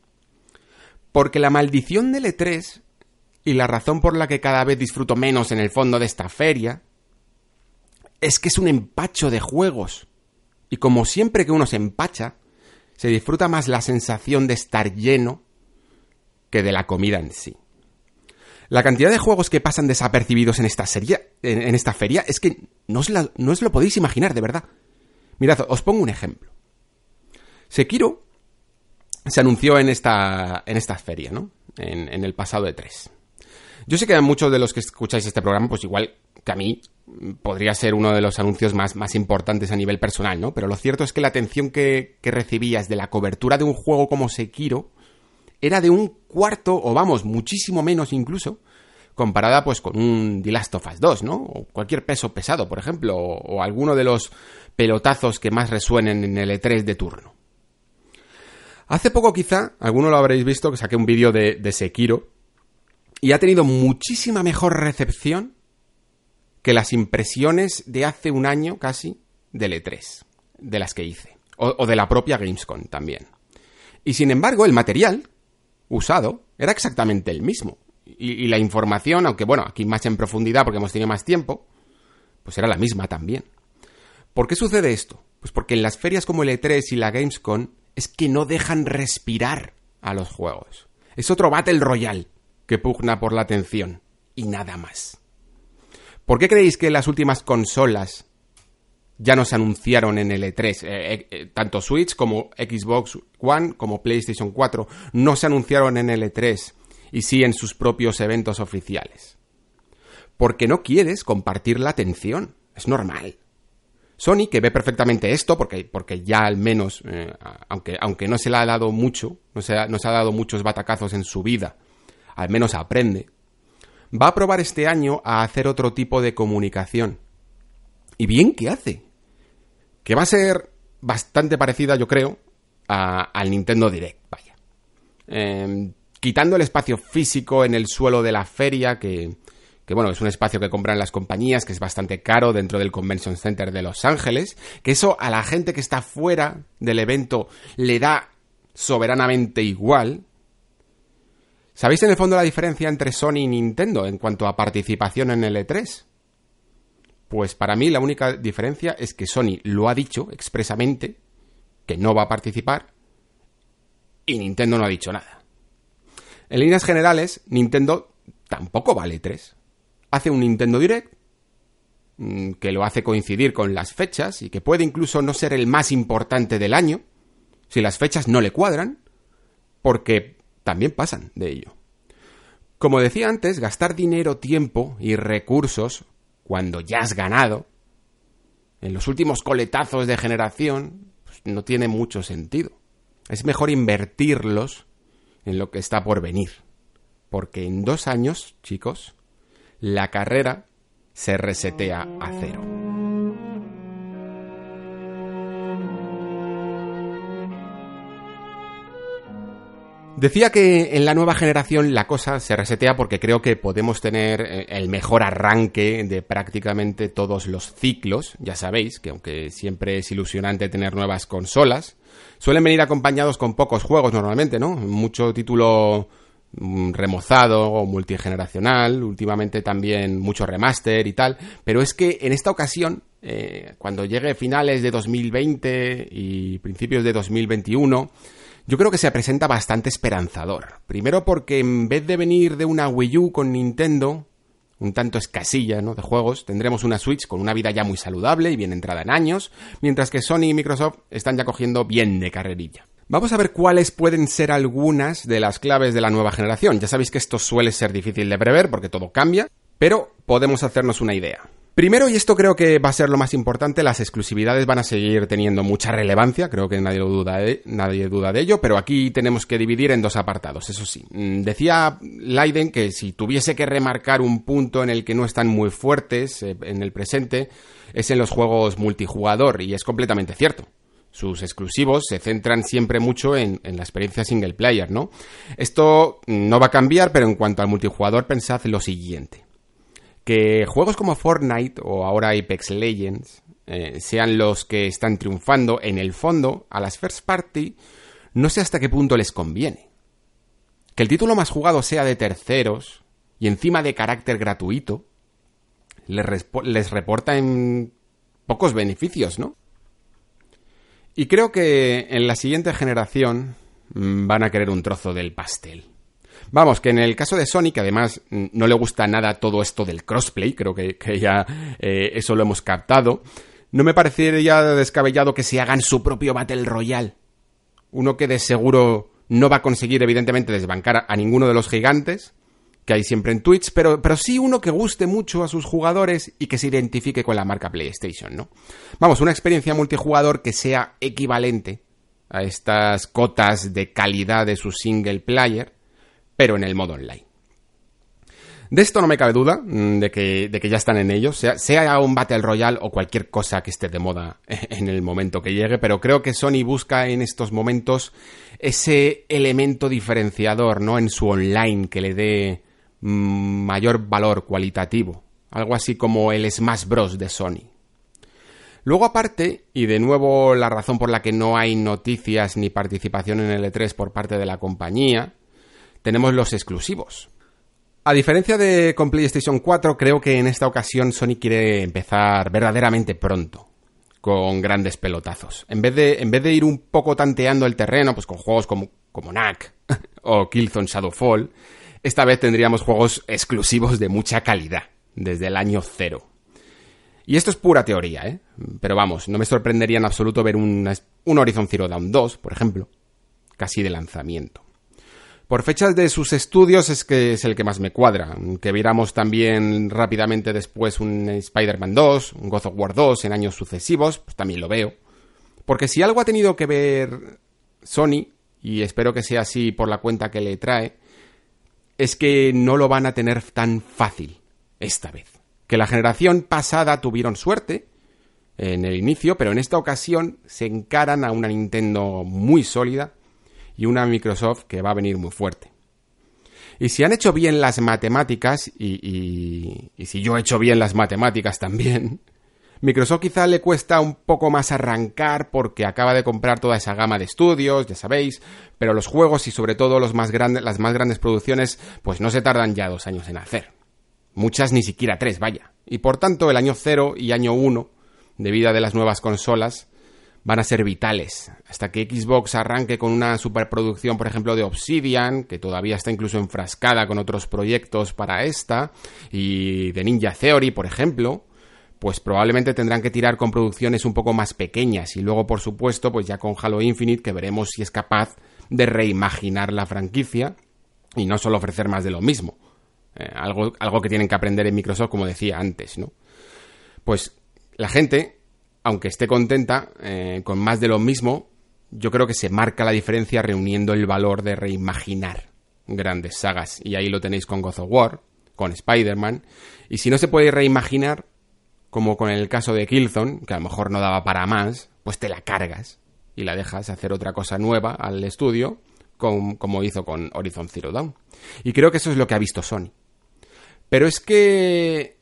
Porque la maldición del E3 y la razón por la que cada vez disfruto menos en el fondo de esta feria es que es un empacho de juegos. Y como siempre que uno se empacha, se disfruta más la sensación de estar lleno que de la comida en sí. La cantidad de juegos que pasan desapercibidos en esta, serie, en, esta feria es que no os, lo podéis imaginar, de verdad. Mirad, os pongo un ejemplo. Sekiro se anunció en esta, en esta feria, ¿no? En, el pasado de 3. Yo sé que a muchos de los que escucháis este programa, pues igual que a mí, podría ser uno de los anuncios más, más importantes a nivel personal, ¿no? Pero lo cierto es que la atención que, que recibías de la cobertura de un juego como Sekiro era de un cuarto, o vamos, muchísimo menos incluso, comparada pues con un The Last of Us 2, ¿no? O cualquier peso pesado, por ejemplo, o, alguno de los pelotazos que más resuenen en el E3 de turno. Hace poco quizá, alguno lo habréis visto, que saqué un vídeo de, de Sekiro, y ha tenido muchísima mejor recepción que las impresiones de hace un año casi del E3, de las que hice, o, o de la propia Gamescom también. Y sin embargo, el material, usado era exactamente el mismo. Y, la información, aunque bueno, aquí más en profundidad porque hemos tenido más tiempo, pues era la misma también. ¿Por qué sucede esto? Pues porque en las ferias como el E3 y la Gamescom es que no dejan respirar a los juegos. Es otro Battle Royale que pugna por la atención y nada más. ¿Por qué creéis que las últimas consolas ya nos anunciaron en el E3. Eh, eh, eh, tanto Switch como Xbox One como PlayStation 4 no se anunciaron en el E3 y sí en sus propios eventos oficiales. Porque no quieres compartir la atención. Es normal. Sony, que ve perfectamente esto, porque, porque ya al menos, aunque, aunque no se le ha dado mucho, no se, ha, no se ha dado muchos batacazos en su vida, al menos aprende, va a probar este año a hacer otro tipo de comunicación. Y bien que hace que va a ser bastante parecida, yo creo, al Nintendo Direct, vaya. Em, quitando el espacio físico en el suelo de la feria, que, que bueno, es un espacio que compran las compañías, que es bastante caro dentro del Convention Center de Los Ángeles, que eso a la gente que está fuera del evento le da soberanamente igual. ¿Sabéis en el fondo la diferencia entre Sony y Nintendo en cuanto a participación en el E3? Pues para mí la única diferencia es que Sony lo ha dicho expresamente que no va a participar y Nintendo no ha dicho nada. En líneas generales, Nintendo tampoco vale 3. Hace un Nintendo Direct mm, que lo hace coincidir con las fechas y que puede incluso no ser el más importante del año si las fechas no le cuadran, porque también pasan de ello. Como decía antes, gastar dinero, tiempo y recursos cuando ya has ganado, en los últimos coletazos de generación, pues no tiene mucho sentido. Es mejor invertirlos en lo que está por venir. Porque en dos años, chicos, la carrera se resetea a cero. Decía que en la nueva generación la cosa se resetea porque creo que podemos tener eh, el mejor arranque de prácticamente todos los ciclos. Ya sabéis que aunque siempre es ilusionante tener nuevas consolas, suelen venir acompañados con pocos juegos normalmente, ¿no? Mucho título mm, remozado o multigeneracional, últimamente también mucho remaster y tal, pero es que en esta ocasión, eh, cuando llegue finales de 2020 y principios de 2021, yo creo que se presenta bastante esperanzador. Primero porque en vez de venir de una Wii U con Nintendo, un tanto escasilla ¿no? de juegos, tendremos una Switch con una vida ya muy saludable y bien entrada en años, mientras que Sony y Microsoft están ya cogiendo bien de carrerilla. Vamos a ver cuáles pueden ser algunas de las claves de la nueva generación. Ya sabéis que esto suele ser difícil de prever porque todo cambia, pero podemos hacernos una idea. Primero, y esto creo que va a ser lo más importante, las exclusividades van a seguir teniendo mucha relevancia, creo que nadie, duda, de, nadie duda de ello, pero aquí tenemos que dividir en dos apartados, eso sí. Mm, decía Leiden que si tuviese que remarcar un punto en el que no están muy fuertes eh, en el presente, es en los juegos multijugador, y es completamente cierto sus exclusivos se centran siempre mucho en, en, la experiencia single player, ¿no? Esto no va a cambiar, pero en cuanto al multijugador pensad lo siguiente que juegos como Fortnite o ahora Apex Legends eh, sean los que están triunfando, en el fondo, a las first party, no sé hasta qué punto les conviene. Que el título más jugado sea de terceros y encima de carácter gratuito, les, les reporta en pocos beneficios, ¿no? Y creo que en la siguiente generación mm, van a querer un trozo del pastel. Vamos, que en el caso de Sony, que además no le gusta nada todo esto del crossplay, creo que, ya eh, eso lo hemos captado, no me parecería descabellado que se hagan su propio Battle Royale. Uno que de seguro no va a conseguir, evidentemente, desbancar a ninguno de los gigantes que hay siempre en Twitch, pero, pero sí uno que guste mucho a sus jugadores y que se identifique con la marca PlayStation, ¿no? Vamos, una experiencia multijugador que sea equivalente a estas cotas de calidad de su single player pero en el modo online. De esto no me cabe duda, mm, de que, de que ya están en ellos, sea, sea, un Battle Royale o cualquier cosa que esté de moda en el momento que llegue, pero creo que Sony busca en estos momentos ese elemento diferenciador, ¿no? En su online que le dé mm, mayor valor cualitativo. Algo así como el Smash Bros. de Sony. Luego aparte, y de nuevo la razón por la que no hay noticias ni participación en el E3 por parte de la compañía, tenemos los exclusivos. A diferencia de con PlayStation 4, creo que en esta ocasión Sony quiere empezar verdaderamente pronto, con grandes pelotazos. En vez de, en vez de ir un poco tanteando el terreno, pues con juegos como, como Knack o Killzone Shadowfall, esta vez tendríamos juegos exclusivos de mucha calidad, desde el año cero. Y esto es pura teoría, ¿eh? Pero vamos, no me sorprendería en absoluto ver un, un Horizon Zero Dawn 2, por ejemplo, casi de lanzamiento. Por fechas de sus estudios es que es el que más me cuadra. Que viéramos también rápidamente después un Spider-Man 2, un God of War 2 en años sucesivos, pues también lo veo. Porque si algo ha tenido que ver Sony, y espero que sea así por la cuenta que le trae, es que no lo van a tener tan fácil esta vez. Que la generación pasada tuvieron suerte en el inicio, pero en esta ocasión se encaran a una Nintendo muy sólida y una Microsoft que va a venir muy fuerte. Y si han hecho bien las matemáticas, y, y, si yo he hecho bien las matemáticas también, Microsoft quizá le cuesta un poco más arrancar porque acaba de comprar toda esa gama de estudios, ya sabéis, pero los juegos y sobre todo los más las más grandes producciones, pues no se tardan ya dos años en hacer. Muchas ni siquiera tres, vaya. Y por tanto el año cero y año uno de vida de las nuevas consolas van a ser vitales. Hasta que Xbox arranque con una superproducción, por ejemplo, de Obsidian, que todavía está incluso enfrascada con otros proyectos para esta, y de Ninja Theory, por ejemplo, pues probablemente tendrán que tirar con producciones un poco más pequeñas y luego, por supuesto, pues ya con Halo Infinite, que veremos si es capaz de reimaginar la franquicia y no solo ofrecer más de lo mismo, Eh, algo, algo que tienen que aprender en Microsoft, como decía antes, ¿no? Pues la gente, aunque esté contenta eh, con más de lo mismo, yo creo que se marca la diferencia reuniendo el valor de reimaginar grandes sagas. Y ahí lo tenéis con God of War, con Spider-Man. Y si no se puede reimaginar, como con el caso de Killzone, que a lo mejor no daba para más, pues te la cargas y la dejas hacer otra cosa nueva al estudio, como hizo con Horizon Zero Dawn. Y creo que eso es lo que ha visto Sony. Pero es que,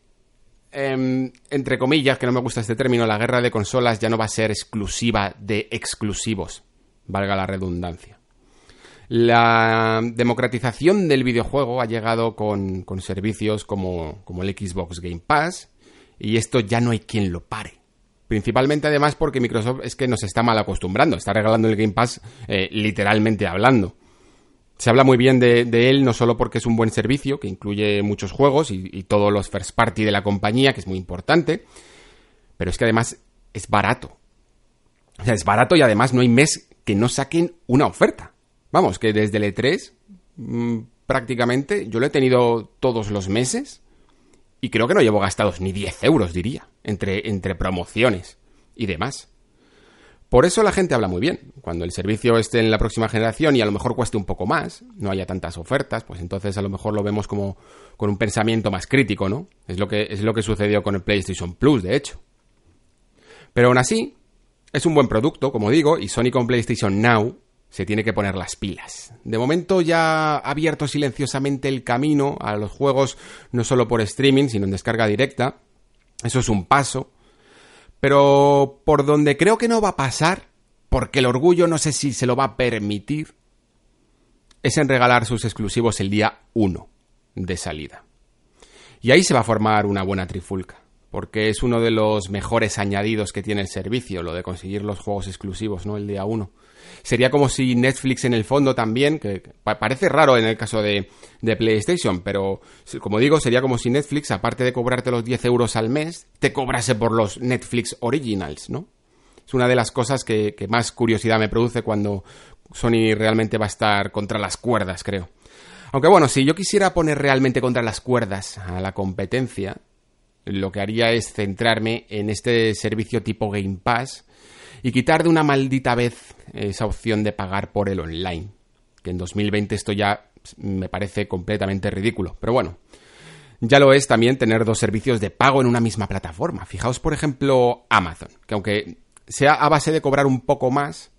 em, entre comillas, que no me gusta este término, la guerra de consolas ya no va a ser exclusiva de exclusivos, valga la redundancia. La democratización del videojuego ha llegado con, con servicios como, como el Xbox Game Pass, y esto ya no hay quien lo pare. Principalmente además porque Microsoft es que nos está mal acostumbrando, está regalando el Game Pass eh, literalmente hablando. Se habla muy bien de, él no solo porque es un buen servicio, que incluye muchos juegos y, todos los first party de la compañía, que es muy importante, pero es que además es barato. O sea, es barato y además no hay mes que no saquen una oferta. Vamos, que desde el E3 mmm, prácticamente yo lo he tenido todos los meses y creo que no llevo gastados ni 10 euros, diría, entre, entre promociones y demás. Por eso la gente habla muy bien. Cuando el servicio esté en la próxima generación y a lo mejor cueste un poco más, no haya tantas ofertas, pues entonces a lo mejor lo vemos como con un pensamiento más crítico, ¿no? Es lo que, es lo que sucedió con el PlayStation Plus, de hecho. Pero aún así, es un buen producto, como digo, y Sony con PlayStation Now se tiene que poner las pilas. De momento ya ha abierto silenciosamente el camino a los juegos no solo por streaming, sino en descarga directa. Eso es un paso. Pero por donde creo que no va a pasar, porque el orgullo no sé si se lo va a permitir, es en regalar sus exclusivos el día 1 de salida. Y ahí se va a formar una buena trifulca, porque es uno de los mejores añadidos que tiene el servicio, lo de conseguir los juegos exclusivos, ¿no? El día 1 sería como si Netflix en el fondo también, que parece raro en el caso de, PlayStation, pero como digo, sería como si Netflix, aparte de cobrarte los 10 euros al mes, te cobrase por los Netflix Originals, ¿no? Es una de las cosas que, que más curiosidad me produce cuando Sony realmente va a estar contra las cuerdas, creo. Aunque bueno, si yo quisiera poner realmente contra las cuerdas a la competencia, lo que haría es centrarme en este servicio tipo Game Pass, y quitar de una maldita vez esa opción de pagar por el online. Que en 2020 esto ya me parece completamente ridículo. Pero bueno, ya lo es también tener dos servicios de pago en una misma plataforma. Fijaos, por ejemplo, Amazon, que aunque sea a base de cobrar un poco más,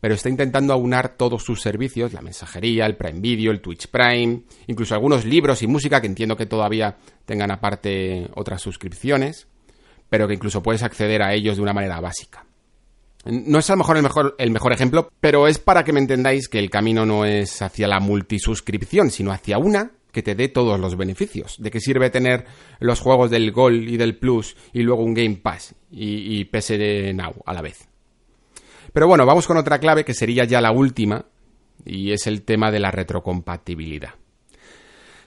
pero está intentando aunar todos sus servicios, la mensajería, el Prime Video, el Twitch Prime, incluso algunos libros y música que entiendo que todavía tengan aparte otras suscripciones, pero que incluso puedes acceder a ellos de una manera básica. No es a lo mejor el mejor, el mejor ejemplo, pero es para que me entendáis que el camino no es hacia la multisuscripción, sino hacia una que te dé todos los beneficios. ¿De qué sirve tener los juegos del Gold y del Plus y luego un Game Pass y, y PS Now a la vez? Pero bueno, vamos con otra clave que sería ya la última y es el tema de la retrocompatibilidad.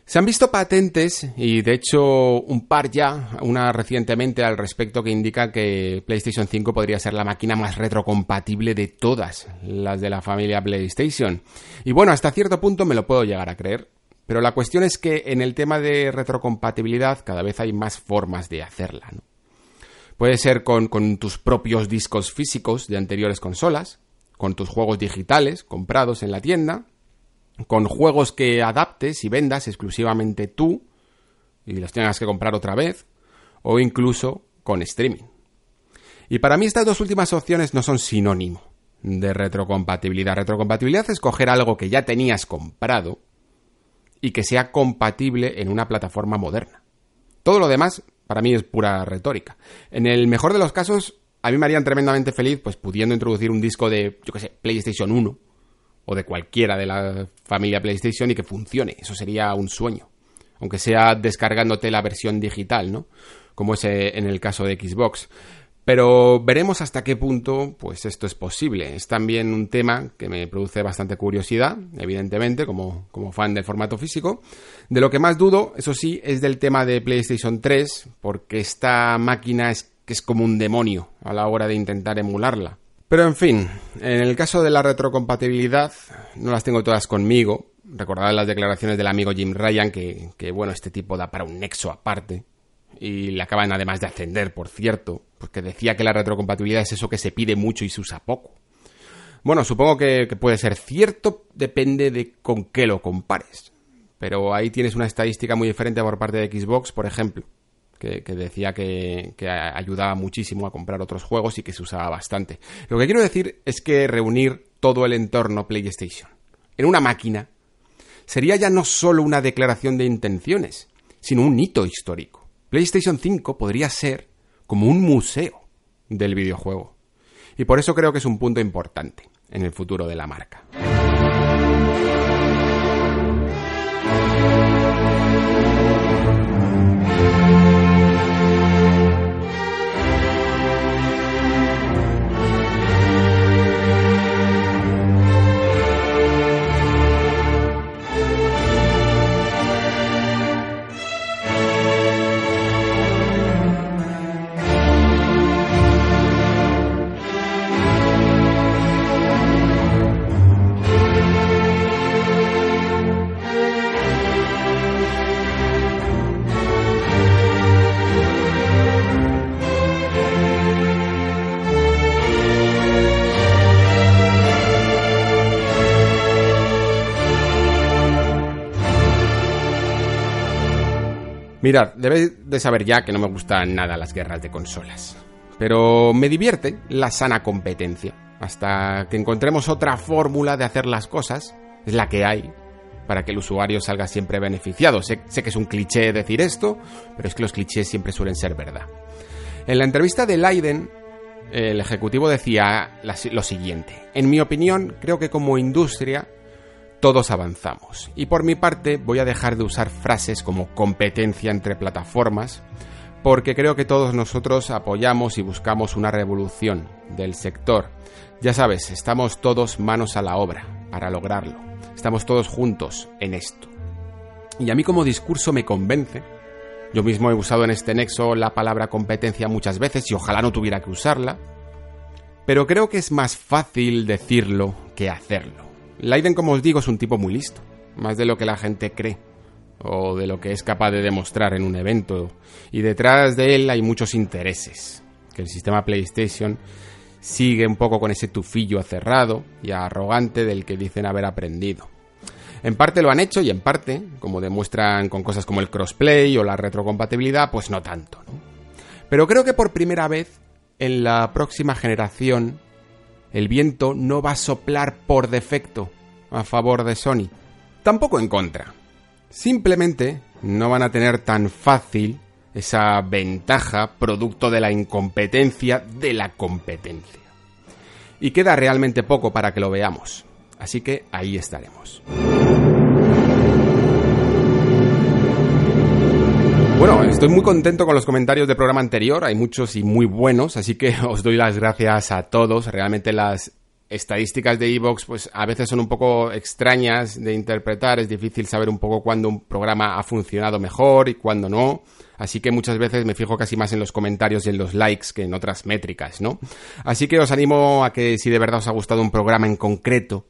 Se han visto patentes y de hecho un par ya, una recientemente al respecto que indica que PlayStation 5 podría ser la máquina más retrocompatible de todas las de la familia PlayStation. Y bueno, hasta cierto punto me lo puedo llegar a creer. Pero la cuestión es que en el tema de retrocompatibilidad cada vez hay más formas de hacerla. Puede ser con tus propios discos físicos de anteriores consolas, con tus juegos digitales comprados en la tienda, con juegos que adaptes y vendas exclusivamente tú y los tengas que comprar otra vez, o incluso con streaming. Y para mí estas dos últimas opciones no son sinónimo de retrocompatibilidad. Retrocompatibilidad es coger algo que ya tenías comprado y que sea compatible en una plataforma moderna. Todo lo demás para mí es pura retórica. En el mejor de los casos, a mí me harían tremendamente feliz pues pudiendo introducir un disco de, yo qué sé, PlayStation 1 o de cualquiera de la familia PlayStation y que funcione. Eso sería un sueño. Aunque sea descargándote la versión digital, ¿no? Como es eh, en el caso de Xbox. Pero veremos hasta qué punto pues esto es posible. Es también un tema que me produce bastante curiosidad, evidentemente, como, como fan del formato físico. De lo que más dudo, eso sí, es del tema de PlayStation 3, porque esta máquina es es como un demonio a la hora de intentar emularla. Pero en fin, en el caso de la retrocompatibilidad, no las tengo todas conmigo, Recordad las declaraciones del amigo Jim Ryan, que, que bueno, este tipo da para un nexo aparte. Y le acaban además de ascender, por cierto, porque decía que la retrocompatibilidad es eso que se pide mucho y se usa poco. Bueno, supongo que, puede ser cierto, depende de con qué lo compares. Pero ahí tienes una estadística muy diferente por parte de Xbox, por ejemplo, que, decía que, que, ayudaba muchísimo a comprar otros juegos y que se usaba bastante. Lo que quiero decir es que reunir todo el entorno PlayStation en una máquina sería ya no solo una declaración de intenciones, sino un hito histórico. PlayStation 5 podría ser como un museo del videojuego. Y por eso creo que es un punto importante en el futuro de la marca. Mirad, debéis de saber ya que no me gustan nada las guerras de consolas. Pero me divierte la sana competencia. Hasta que encontremos otra fórmula de hacer las cosas, es la que hay, para que el usuario salga siempre beneficiado. Sé, que es un cliché decir esto, pero es que los clichés siempre suelen ser verdad. En la entrevista de Leiden, el ejecutivo decía lo siguiente. En mi opinión, creo que como industria todos avanzamos. Y por mi parte voy a dejar de usar frases como competencia entre plataformas, porque creo que todos nosotros apoyamos y buscamos una revolución del sector. Ya sabes, estamos todos manos a la obra para lograrlo. Estamos todos juntos en esto. Y a mí como discurso me convence. Yo mismo he usado en este nexo la palabra competencia muchas veces y ojalá no tuviera que usarla. Pero creo que es más fácil decirlo que hacerlo. Leiden, como os digo, es un tipo muy listo, más de lo que la gente cree o de lo que es capaz de demostrar en un evento. Y detrás de él hay muchos intereses, que el sistema PlayStation sigue un poco con ese tufillo acerrado y arrogante del que dicen haber aprendido. En parte lo han hecho y en parte, como demuestran con cosas como el crossplay o la retrocompatibilidad, pues no tanto. Pero creo que por primera vez en la próxima generación el viento no va a soplar por defecto a favor de Sony, tampoco en contra. Simplemente no van a tener tan fácil esa ventaja producto de la incompetencia de la competencia. Y queda realmente poco para que lo veamos, así que ahí estaremos. Bueno, estoy muy contento con los comentarios del programa anterior, hay muchos y muy buenos, así que os doy las gracias a todos. Realmente las estadísticas de Evox pues a veces son un poco extrañas de interpretar, es difícil saber un poco cuándo un programa ha funcionado mejor y cuándo no. Así que muchas veces me fijo casi más en los comentarios y en los likes que en otras métricas, ¿no? Así que os animo a que si de verdad os ha gustado un programa en concreto,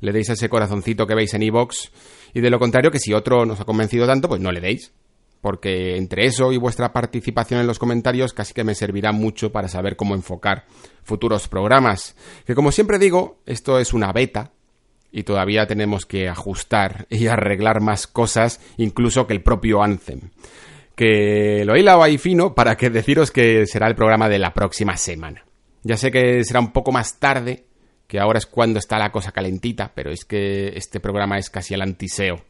le deis ese corazoncito que veis en Evox y de lo contrario que si otro nos ha convencido tanto, pues no le deis porque entre eso y vuestra participación en los comentarios casi que me servirá mucho para saber cómo enfocar futuros programas. Que como siempre digo, esto es una beta y todavía tenemos que ajustar y arreglar más cosas, incluso que el propio Anthem. Que lo he hilado ahí fino para que deciros que será el programa de la próxima semana. Ya sé que será un poco más tarde, que ahora es cuando está la cosa calentita, pero es que este programa es casi el antiseo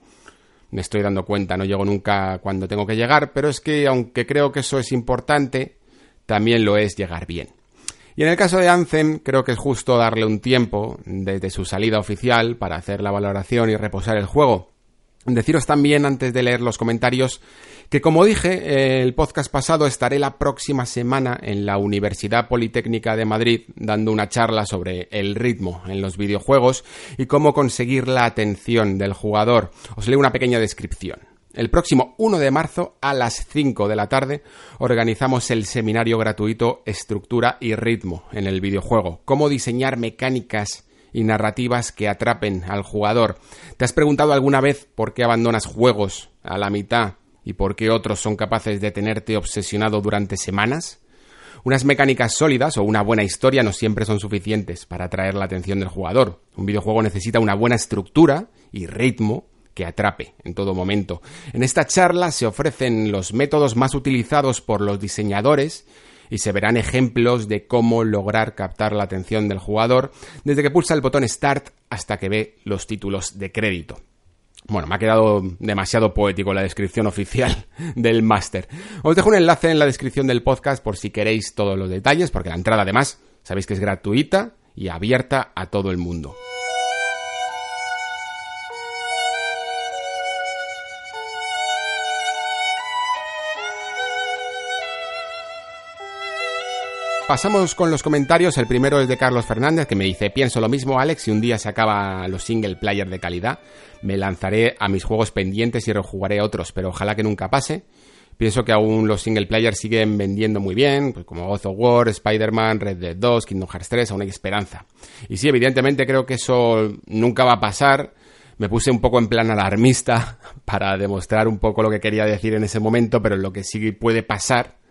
me estoy dando cuenta, no llego nunca cuando tengo que llegar, pero es que aunque creo que eso es importante, también lo es llegar bien. Y en el caso de Anthem, creo que es justo darle un tiempo desde su salida oficial para hacer la valoración y reposar el juego. Deciros también, antes de leer los comentarios, que como dije, el podcast pasado estaré la próxima semana en la Universidad Politécnica de Madrid dando una charla sobre el ritmo en los videojuegos y cómo conseguir la atención del jugador. Os leo una pequeña descripción. El próximo 1 de marzo a las 5 de la tarde organizamos el seminario gratuito Estructura y Ritmo en el videojuego. Cómo diseñar mecánicas y narrativas que atrapen al jugador. ¿Te has preguntado alguna vez por qué abandonas juegos a la mitad y por qué otros son capaces de tenerte obsesionado durante semanas? Unas mecánicas sólidas o una buena historia no siempre son suficientes para atraer la atención del jugador. Un videojuego necesita una buena estructura y ritmo que atrape en todo momento. En esta charla se ofrecen los métodos más utilizados por los diseñadores y se verán ejemplos de cómo lograr captar la atención del jugador desde que pulsa el botón Start hasta que ve los títulos de crédito. Bueno, me ha quedado demasiado poético la descripción oficial del máster. Os dejo un enlace en la descripción del podcast por si queréis todos los detalles, porque la entrada además sabéis que es gratuita y abierta a todo el mundo. Pasamos con los comentarios. El primero es de Carlos Fernández, que me dice, pienso lo mismo, Alex, si un día se acaba los single player de calidad, me lanzaré a mis juegos pendientes y rejugaré otros, pero ojalá que nunca pase. Pienso que aún los single player siguen vendiendo muy bien, pues como God of War, Spider-Man, Red Dead 2, Kingdom Hearts 3, aún hay esperanza. Y sí, evidentemente creo que eso nunca va a pasar. Me puse un poco en plan alarmista para demostrar un poco lo que quería decir en ese momento, pero lo que sí puede pasar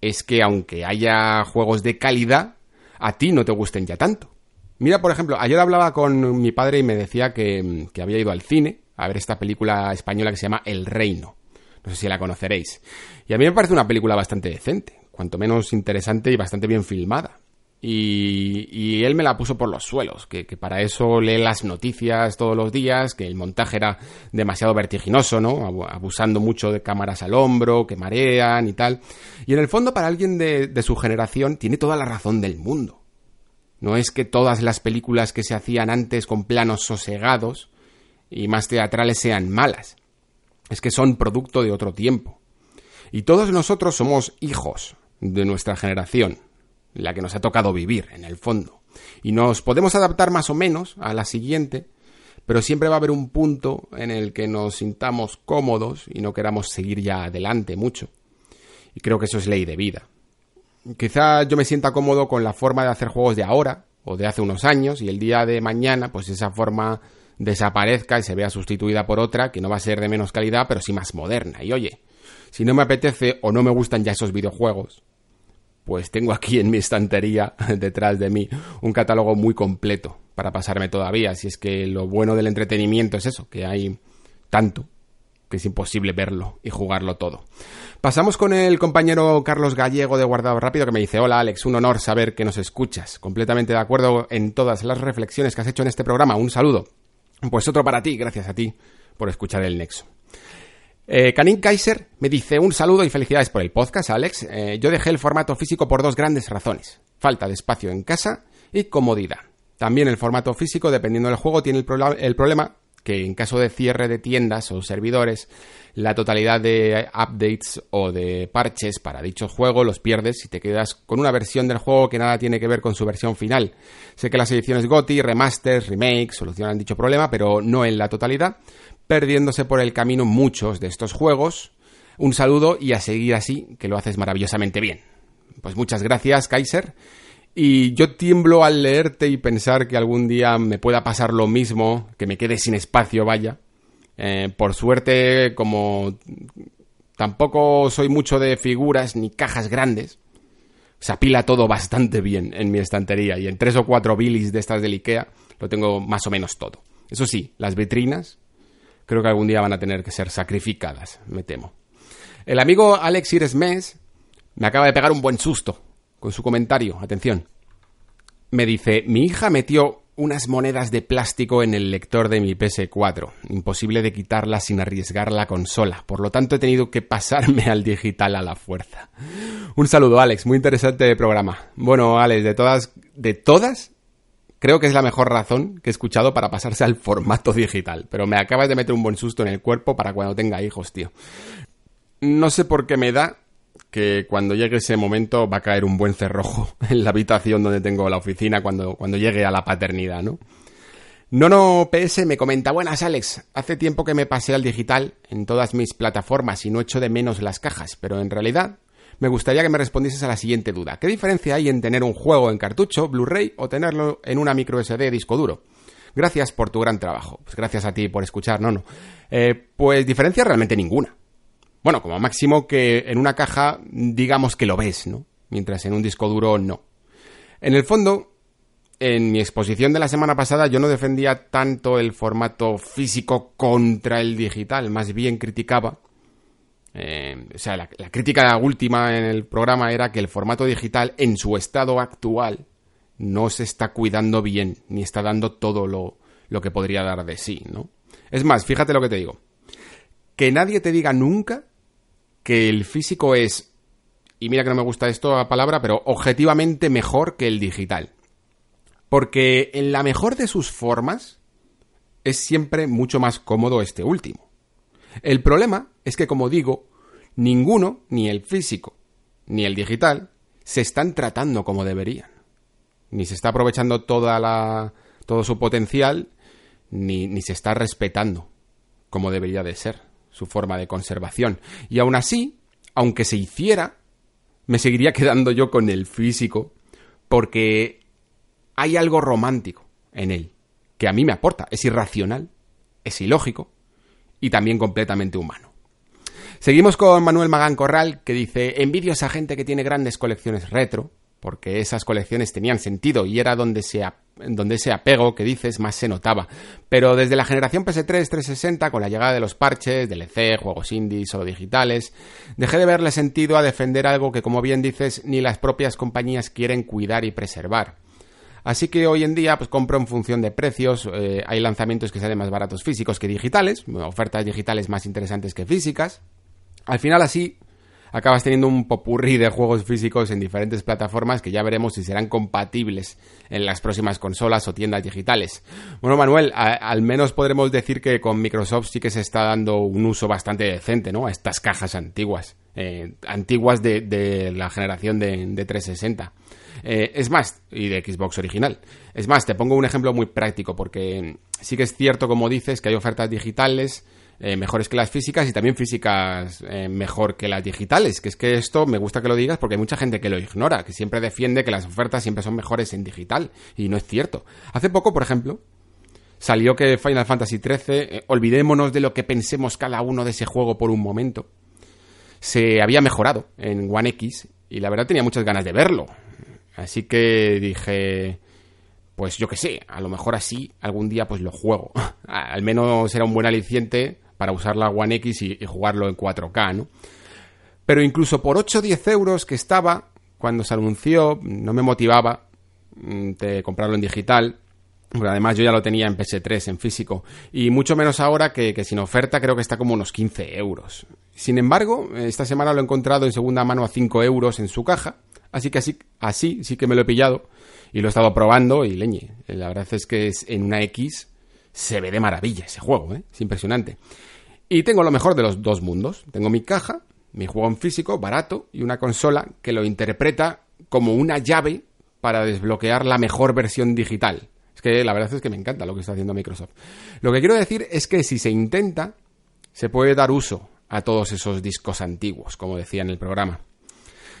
es que aunque haya juegos de calidad, a ti no te gusten ya tanto. Mira, por ejemplo, ayer hablaba con mi padre y me decía que, había ido al cine a ver esta película española que se llama El Reino. No sé si la conoceréis. Y a mí me parece una película bastante decente, cuanto menos interesante y bastante bien filmada. Y, él me la puso por los suelos, que, para eso lee las noticias todos los días, que el montaje era demasiado vertiginoso, ¿no? Abusando mucho de cámaras al hombro, que marean y tal. Y en el fondo, para alguien de, su generación, tiene toda la razón del mundo. No es que todas las películas que se hacían antes con planos sosegados y más teatrales sean malas. Es que son producto de otro tiempo. Y todos nosotros somos hijos de nuestra generación la que nos ha tocado vivir, en el fondo. Y nos podemos adaptar más o menos a la siguiente, pero siempre va a haber un punto en el que nos sintamos cómodos y no queramos seguir ya adelante mucho. Y creo que eso es ley de vida. Quizá yo me sienta cómodo con la forma de hacer juegos de ahora o de hace unos años y el día de mañana pues esa forma desaparezca y se vea sustituida por otra que no va a ser de menos calidad pero sí más moderna. Y oye, si no me apetece o no me gustan ya esos videojuegos, pues tengo aquí en mi estantería detrás de mí un catálogo muy completo para pasarme todavía. Si es que lo bueno del entretenimiento es eso, que hay tanto que es imposible verlo y jugarlo todo. Pasamos con el compañero Carlos Gallego de Guardado Rápido que me dice, hola Alex, un honor saber que nos escuchas. Completamente de acuerdo en todas las reflexiones que has hecho en este programa. Un saludo. Pues otro para ti, gracias a ti por escuchar el Nexo. Eh, Kaiser me dice un saludo y felicidades por el podcast, Alex. Eh, yo dejé el formato físico por dos grandes razones. Falta de espacio en casa y comodidad. También el formato físico, dependiendo del juego, tiene el, problema que en caso de cierre de tiendas o servidores, la totalidad de updates o de parches para dicho juego los pierdes si te quedas con una versión del juego que nada tiene que ver con su versión final. Sé que las ediciones GOTI, remasters, remakes solucionan dicho problema, pero no en la totalidad perdiéndose por el camino muchos de estos juegos. Un saludo y a seguir así, que lo haces maravillosamente bien. Pues muchas gracias, Kaiser. Y yo tiemblo al leerte y pensar que algún día me pueda pasar lo mismo, que me quede sin espacio, vaya. Eh, por suerte, como tampoco soy mucho de figuras ni cajas grandes, se apila todo bastante bien en mi estantería y en tres o cuatro bilis de estas del Ikea lo tengo más o menos todo. Eso sí, las vitrinas creo que algún día van a tener que ser sacrificadas, me temo. El amigo Alex Iresmes me acaba de pegar un buen susto con su comentario. Atención. Me dice, mi hija metió unas monedas de plástico en el lector de mi PS4. Imposible de quitarla sin arriesgar la consola. Por lo tanto, he tenido que pasarme al digital a la fuerza. Un saludo, Alex. Muy interesante programa. Bueno, Alex, de todas, de todas, Creo que es la mejor razón que he escuchado para pasarse al formato digital, pero me acabas de meter un buen susto en el cuerpo para cuando tenga hijos, tío. No sé por qué me da que cuando llegue ese momento va a caer un buen cerrojo en la habitación donde tengo la oficina cuando, cuando llegue a la paternidad, ¿no? Nono PS me comenta, buenas Alex, hace tiempo que me pasé al digital en todas mis plataformas y no echo de menos las cajas, pero en realidad me gustaría que me respondieses a la siguiente duda. ¿Qué diferencia hay en tener un juego en cartucho, Blu-ray o tenerlo en una micro SD disco duro? Gracias por tu gran trabajo. Pues gracias a ti por escuchar, no, no. Eh, pues diferencia realmente ninguna. Bueno, como máximo que en una caja digamos que lo ves, ¿no? Mientras en un disco duro no. En el fondo, en mi exposición de la semana pasada yo no defendía tanto el formato físico contra el digital, más bien criticaba. Eh, o sea, la, crítica última en el programa era que el formato digital en su estado actual no se está cuidando bien, ni está dando todo lo, lo que podría dar de sí, ¿no? Es más, fíjate lo que te digo. Que nadie te diga nunca que el físico es, y mira que no me gusta esto a palabra, pero objetivamente mejor que el digital. Porque en la mejor de sus formas es siempre mucho más cómodo este último. El problema es que, como digo, ninguno, ni el físico, ni el digital, se están tratando como deberían. Ni se está aprovechando toda la, todo su potencial, ni, ni se está respetando como debería de ser su forma de conservación. Y aún así, aunque se hiciera, me seguiría quedando yo con el físico, porque hay algo romántico en él, que a mí me aporta. Es irracional, es ilógico y también completamente humano. Seguimos con Manuel Magán Corral, que dice, envidio a esa gente que tiene grandes colecciones retro, porque esas colecciones tenían sentido y era donde, se, donde ese apego que dices más se notaba. Pero desde la generación PS3 360, con la llegada de los parches, DLC, juegos indies o digitales, dejé de verle sentido a defender algo que, como bien dices, ni las propias compañías quieren cuidar y preservar. Así que hoy en día pues compro en función de precios, eh, hay lanzamientos que salen más baratos físicos que digitales, ofertas digitales más interesantes que físicas. Al final así acabas teniendo un popurrí de juegos físicos en diferentes plataformas que ya veremos si serán compatibles en las próximas consolas o tiendas digitales. Bueno, Manuel, al menos podremos decir que con Microsoft sí que se está dando un uso bastante decente, ¿no? A estas cajas antiguas, eh, antiguas de, la generación de, 360. Eh, es más, y de Xbox original. Es más, te pongo un ejemplo muy práctico, porque sí que es cierto, como dices, que hay ofertas digitales eh, mejores que las físicas y también físicas eh, mejor que las digitales. Que es que esto me gusta que lo digas porque hay mucha gente que lo ignora, que siempre defiende que las ofertas siempre son mejores en digital. Y no es cierto. Hace poco, por ejemplo, salió que Final Fantasy XIII, eh, olvidémonos de lo que pensemos cada uno de ese juego por un momento, se había mejorado en One X y la verdad tenía muchas ganas de verlo. Así que dije, pues yo qué sé, a lo mejor así algún día pues lo juego. Al menos será un buen aliciente para usar la One X y, jugarlo en 4K, ¿no? Pero incluso por 8 o 10 euros que estaba, cuando se anunció, no me motivaba mm, de comprarlo en digital. Porque además yo ya lo tenía en PS3, en físico. Y mucho menos ahora que, que, sin oferta creo que está como unos 15 euros. Sin embargo, esta semana lo he encontrado en segunda mano a 5 euros en su caja. Así que así, así sí que me lo he pillado. Y lo he estado probando y leñe. La verdad es que es, en una X se ve de maravilla ese juego, ¿eh? Es impresionante. Y tengo lo mejor de los dos mundos. Tengo mi caja, mi juego en físico, barato, y una consola que lo interpreta como una llave para desbloquear la mejor versión digital. Es que la verdad es que me encanta lo que está haciendo Microsoft. Lo que quiero decir es que si se intenta, se puede dar uso a todos esos discos antiguos, como decía en el programa.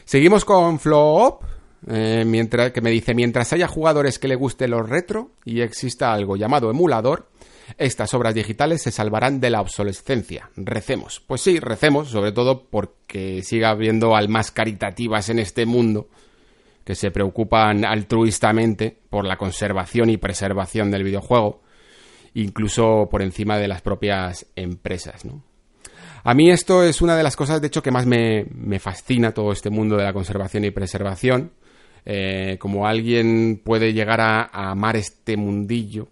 Seguimos con Flow eh, mientras, que me dice, mientras haya jugadores que le guste los retro y exista algo llamado emulador, estas obras digitales se salvarán de la obsolescencia. Recemos. Pues sí, recemos, sobre todo porque siga habiendo almas caritativas en este mundo que se preocupan altruistamente por la conservación y preservación del videojuego, incluso por encima de las propias empresas, A mí esto es una de las cosas, de hecho, que más me, me fascina todo este mundo de la conservación y preservación, eh, como alguien puede llegar a, amar este mundillo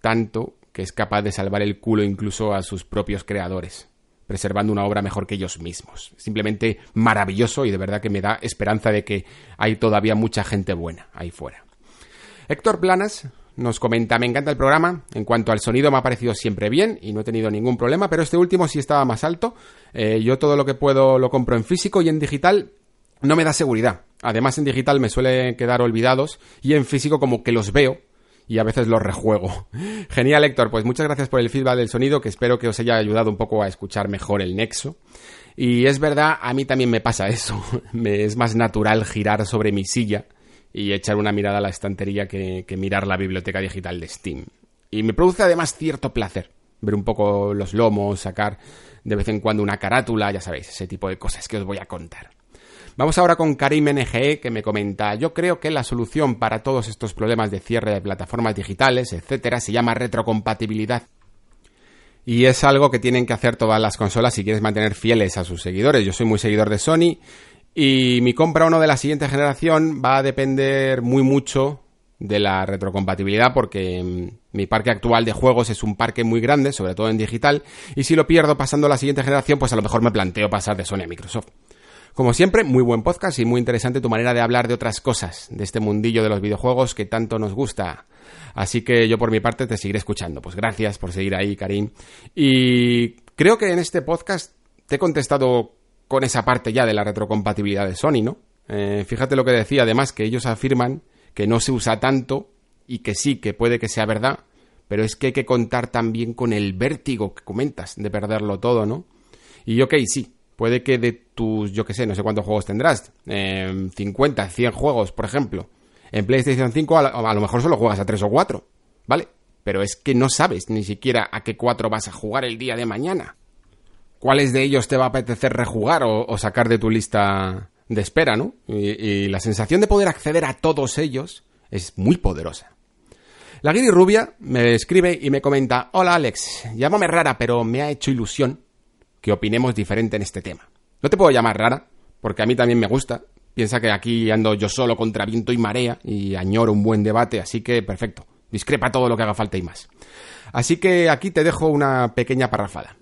tanto que es capaz de salvar el culo incluso a sus propios creadores, preservando una obra mejor que ellos mismos. Simplemente maravilloso y de verdad que me da esperanza de que hay todavía mucha gente buena ahí fuera. Héctor Planas nos comenta, me encanta el programa, en cuanto al sonido me ha parecido siempre bien y no he tenido ningún problema, pero este último sí estaba más alto. Eh, yo todo lo que puedo lo compro en físico y en digital no me da seguridad. Además en digital me suelen quedar olvidados y en físico como que los veo y a veces los rejuego. Genial Héctor, pues muchas gracias por el feedback del sonido que espero que os haya ayudado un poco a escuchar mejor el nexo. Y es verdad, a mí también me pasa eso. me es más natural girar sobre mi silla y echar una mirada a la estantería que, mirar la biblioteca digital de Steam. Y me produce además cierto placer ver un poco los lomos, sacar de vez en cuando una carátula, ya sabéis, ese tipo de cosas que os voy a contar. Vamos ahora con Karim NGE que me comenta, yo creo que la solución para todos estos problemas de cierre de plataformas digitales, etcétera, se llama retrocompatibilidad. Y es algo que tienen que hacer todas las consolas si quieres mantener fieles a sus seguidores. Yo soy muy seguidor de Sony y mi compra o no de la siguiente generación va a depender muy mucho de la retrocompatibilidad porque mm, mi parque actual de juegos es un parque muy grande, sobre todo en digital, y si lo pierdo pasando a la siguiente generación, pues a lo mejor me planteo pasar de Sony a Microsoft. Como siempre, muy buen podcast y muy interesante tu manera de hablar de otras cosas, de este mundillo de los videojuegos que tanto nos gusta. Así que yo por mi parte te seguiré escuchando. Pues gracias por seguir ahí, Karim. Y creo que en este podcast te he contestado con esa parte ya de la retrocompatibilidad de Sony, ¿no? Eh, fíjate lo que decía, además, que ellos afirman que no se usa tanto y que sí, que puede que sea verdad, pero es que hay que contar también con el vértigo que comentas de perderlo todo, ¿no? Y ok, sí, puede que de tus, yo que sé, no sé cuántos juegos tendrás, 50, em, 100 juegos, por ejemplo, en PlayStation 5 a, lo mejor solo juegas a 3 o 4, ¿vale? Pero es que no sabes ni siquiera a qué 4 vas a jugar el día de mañana. ¿Cuáles de ellos te va a apetecer rejugar o sacar de tu lista de espera, ¿no? Y, la sensación de poder acceder a todos ellos es muy poderosa. La Guiri Rubia me escribe y me comenta, hola Alex, llámame rara, pero me ha hecho ilusión que opinemos diferente en este tema. No te puedo llamar rara, porque a mí también me gusta. Piensa que aquí ando yo solo contra viento y marea y añoro un buen debate, así que perfecto. Discrepa todo lo que haga falta y más. Así que aquí te dejo una pequeña parrafada.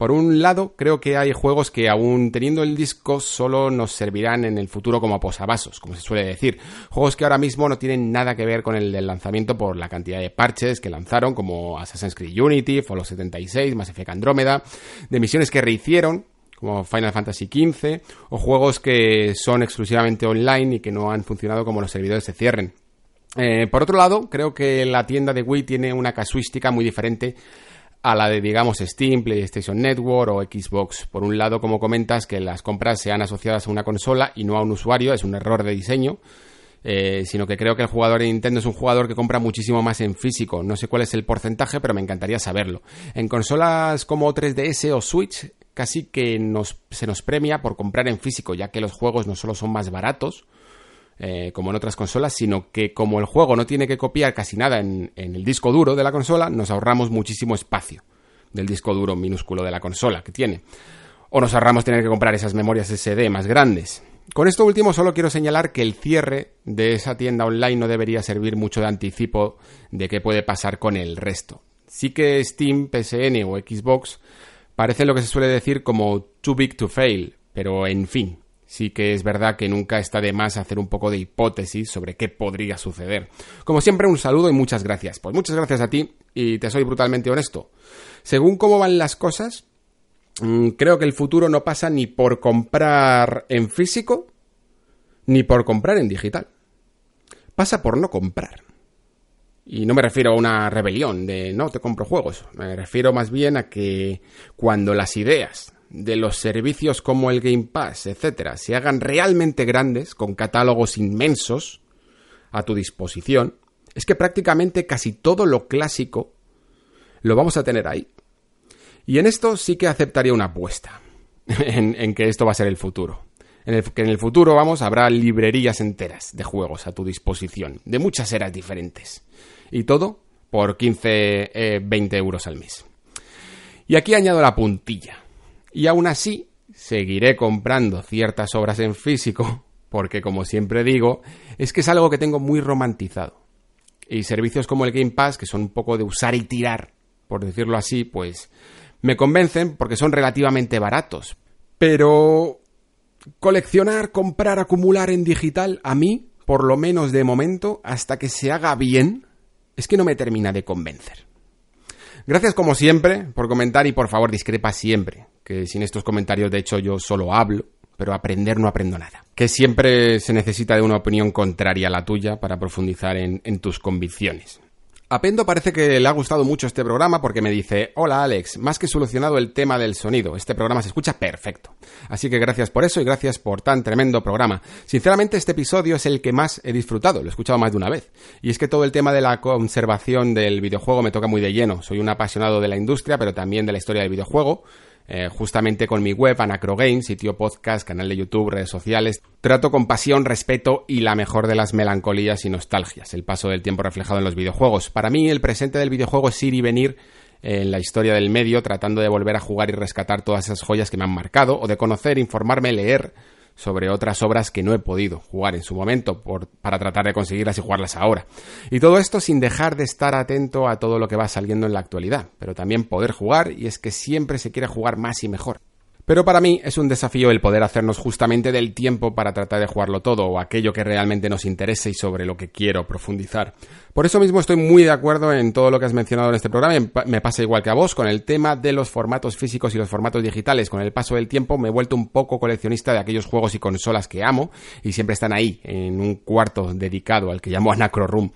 Por un lado, creo que hay juegos que aún teniendo el disco solo nos servirán en el futuro como posavasos, como se suele decir. Juegos que ahora mismo no tienen nada que ver con el del lanzamiento por la cantidad de parches que lanzaron, como Assassin's Creed Unity, Fallout 76, Mass Effect Andrómeda, de misiones que rehicieron, como Final Fantasy XV, o juegos que son exclusivamente online y que no han funcionado como los servidores se cierren. Eh, por otro lado, creo que la tienda de Wii tiene una casuística muy diferente a la de, digamos, Steam, PlayStation Network o Xbox. Por un lado, como comentas, que las compras sean asociadas a una consola y no a un usuario, es un error de diseño. Eh, sino que creo que el jugador de Nintendo es un jugador que compra muchísimo más en físico. No sé cuál es el porcentaje, pero me encantaría saberlo. En consolas como 3DS o Switch, casi que nos, se nos premia por comprar en físico, ya que los juegos no solo son más baratos, eh, como en otras consolas, sino que como el juego no tiene que copiar casi nada en, el disco duro de la consola, nos ahorramos muchísimo espacio del disco duro minúsculo de la consola que tiene. O nos ahorramos tener que comprar esas memorias SD más grandes. Con esto último solo quiero señalar que el cierre de esa tienda online no debería servir mucho de anticipo de qué puede pasar con el resto. Sí que Steam, PSN o Xbox parece lo que se suele decir como too big to fail, pero en fin, sí que es verdad que nunca está de más hacer un poco de hipótesis sobre qué podría suceder. Como siempre, un saludo y muchas gracias. Pues muchas gracias a ti y te soy brutalmente honesto. Según cómo van las cosas, mm, creo que el futuro no pasa ni por comprar en físico ni por comprar en digital. Pasa por no comprar. Y no me refiero a una rebelión de no te compro juegos. Me refiero más bien a que cuando las ideas de los servicios como el Game Pass, etcétera, se hagan realmente grandes, con catálogos inmensos a tu disposición, es que prácticamente casi todo lo clásico lo vamos a tener ahí. Y en esto sí que aceptaría una apuesta, en, que esto va a ser el futuro. En el, que en el futuro, vamos, habrá librerías enteras de juegos a tu disposición, de muchas eras diferentes. Y todo por 15, 20 eh, euros al mes. Y aquí añado la puntilla y aún así, seguiré comprando ciertas obras en físico, porque como siempre digo, es que es algo que tengo muy romantizado. Y servicios como el Game Pass, que son un poco de usar y tirar, por decirlo así, pues me convencen porque son relativamente baratos. Pero coleccionar, comprar, acumular en digital, a mí, por lo menos de momento, hasta que se haga bien, es que no me termina de convencer. Gracias como siempre por comentar y por favor discrepa siempre que sin estos comentarios de hecho yo solo hablo, pero aprender no aprendo nada. Que siempre se necesita de una opinión contraria a la tuya para profundizar en, tus convicciones. A Pendo parece que le ha gustado mucho este programa porque me dice, hola Alex, más que solucionado el tema del sonido, este programa se escucha perfecto. Así que gracias por eso y gracias por tan tremendo programa. Sinceramente este episodio es el que más he disfrutado, lo he escuchado más de una vez. Y es que todo el tema de la conservación del videojuego me toca muy de lleno. Soy un apasionado de la industria, pero también de la historia del videojuego. Eh, justamente con mi web, Anacro Games, sitio podcast, canal de YouTube, redes sociales. Trato con pasión, respeto y la mejor de las melancolías y nostalgias, el paso del tiempo reflejado en los videojuegos. Para mí, el presente del videojuego es ir y venir en la historia del medio, tratando de volver a jugar y rescatar todas esas joyas que me han marcado, o de conocer, informarme, leer sobre otras obras que no he podido jugar en su momento para tratar de conseguirlas y jugarlas ahora. Y todo esto sin dejar de estar atento a todo lo que va saliendo en la actualidad, pero también poder jugar y es que siempre se quiere jugar más y mejor. Pero para mí es un desafío el poder hacernos justamente del tiempo para tratar de jugarlo todo o aquello que realmente nos interese y sobre lo que quiero profundizar. Por eso mismo estoy muy de acuerdo en todo lo que has mencionado en este programa me pasa igual que a vos con el tema de los formatos físicos y los formatos digitales. Con el paso del tiempo me he vuelto un poco coleccionista de aquellos juegos y consolas que amo y siempre están ahí en un cuarto dedicado al que llamo Anacro Room.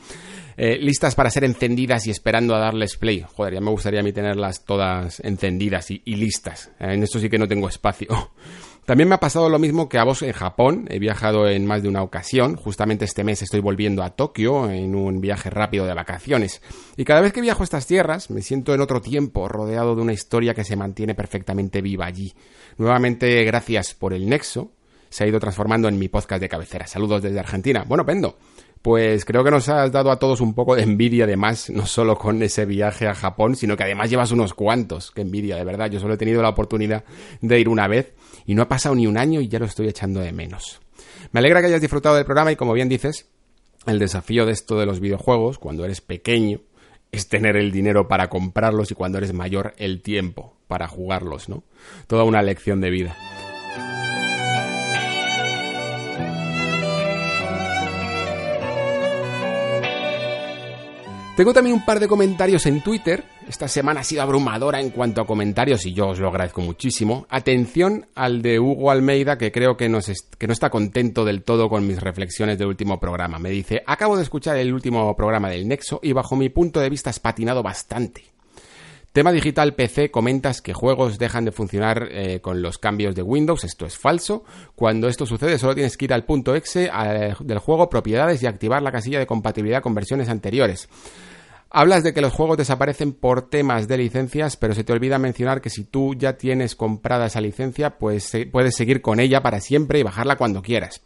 Eh, listas para ser encendidas y esperando a darles play. Joder, ya me gustaría a mí tenerlas todas encendidas y, listas. En esto sí que no tengo espacio. También me ha pasado lo mismo que a vos en Japón. He viajado en más de una ocasión. Justamente este mes estoy volviendo a Tokio en un viaje rápido de vacaciones. Y cada vez que viajo a estas tierras me siento en otro tiempo, rodeado de una historia que se mantiene perfectamente viva allí. Nuevamente, gracias por el nexo. Se ha ido transformando en mi podcast de cabecera. Saludos desde Argentina. Bueno, Pendo, pues creo que nos has dado a todos un poco de envidia además, no solo con ese viaje a Japón, sino que además llevas unos cuantos. Qué envidia, de verdad. Yo solo he tenido la oportunidad de ir una vez y no ha pasado ni un año y ya lo estoy echando de menos. Me alegra que hayas disfrutado del programa y como bien dices, el desafío de esto de los videojuegos, cuando eres pequeño, es tener el dinero para comprarlos y cuando eres mayor, el tiempo para jugarlos, ¿no? Toda una lección de vida. Tengo también un par de comentarios en Twitter. Esta semana ha sido abrumadora en cuanto a comentarios y yo os lo agradezco muchísimo. Atención al de Hugo Almeida que creo que, no está contento del todo con mis reflexiones del último programa. Me dice, acabo de escuchar el último programa del Nexo y bajo mi punto de vista has patinado bastante. Tema digital PC, comentas que juegos dejan de funcionar eh, con los cambios de Windows. Esto es falso. Cuando esto sucede, solo tienes que ir al punto exe del juego, propiedades y activar la casilla de compatibilidad con versiones anteriores. Hablas de que los juegos desaparecen por temas de licencias, pero se te olvida mencionar que si tú ya tienes comprada esa licencia, pues puedes seguir con ella para siempre y bajarla cuando quieras.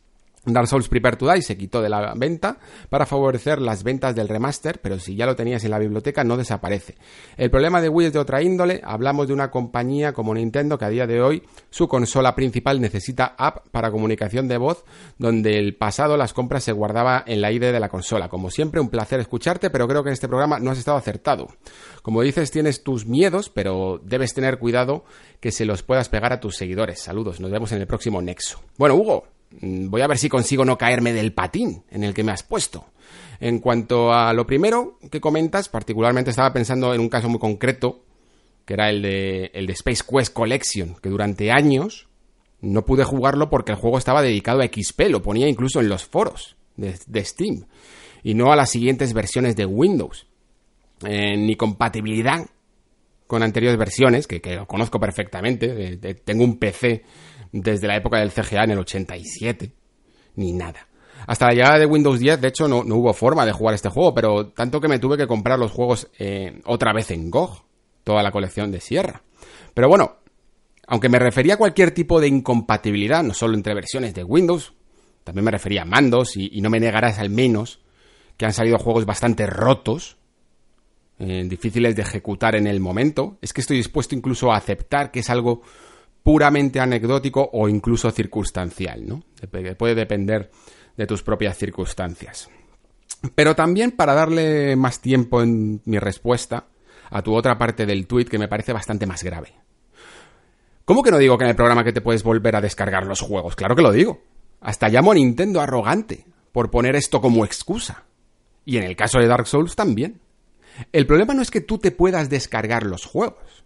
Dark Souls Prepare to Die se quitó de la venta para favorecer las ventas del remaster, pero si ya lo tenías en la biblioteca no desaparece. El problema de Wii es de otra índole, hablamos de una compañía como Nintendo que a día de hoy su consola principal necesita app para comunicación de voz, donde el pasado las compras se guardaba en la ID de la consola. Como siempre, un placer escucharte, pero creo que en este programa no has estado acertado. Como dices, tienes tus miedos, pero debes tener cuidado que se los puedas pegar a tus seguidores. Saludos, nos vemos en el próximo Nexo. Bueno, Hugo, voy a ver si consigo no caerme del patín en el que me has puesto. En cuanto a lo primero que comentas, particularmente estaba pensando en un caso muy concreto, que era el de, el de Space Quest Collection, que durante años no pude jugarlo porque el juego estaba dedicado a XP, lo ponía incluso en los foros de, Steam, y no a las siguientes versiones de Windows. Eh, ni compatibilidad con anteriores versiones, que, lo conozco perfectamente, tengo un PC desde la época del CGA en el 87, ni nada. Hasta la llegada de Windows 10, de hecho, no, hubo forma de jugar este juego, pero tanto que me tuve que comprar los juegos eh, otra vez en GOG, toda la colección de Sierra. Pero bueno, aunque me refería a cualquier tipo de incompatibilidad, no solo entre versiones de Windows, también me refería a mandos y, no me negarás al menos que han salido juegos bastante rotos, eh, difíciles de ejecutar en el momento. Es que estoy dispuesto incluso a aceptar que es algo puramente anecdótico o incluso circunstancial, ¿no? Puede depender de tus propias circunstancias. Pero también para darle más tiempo en mi respuesta a tu otra parte del tweet que me parece bastante más grave. ¿Cómo que no digo que en el programa que te puedes volver a descargar los juegos? Claro que lo digo. Hasta llamo a Nintendo arrogante por poner esto como excusa. Y en el caso de Dark Souls también. El problema no es que tú te puedas descargar los juegos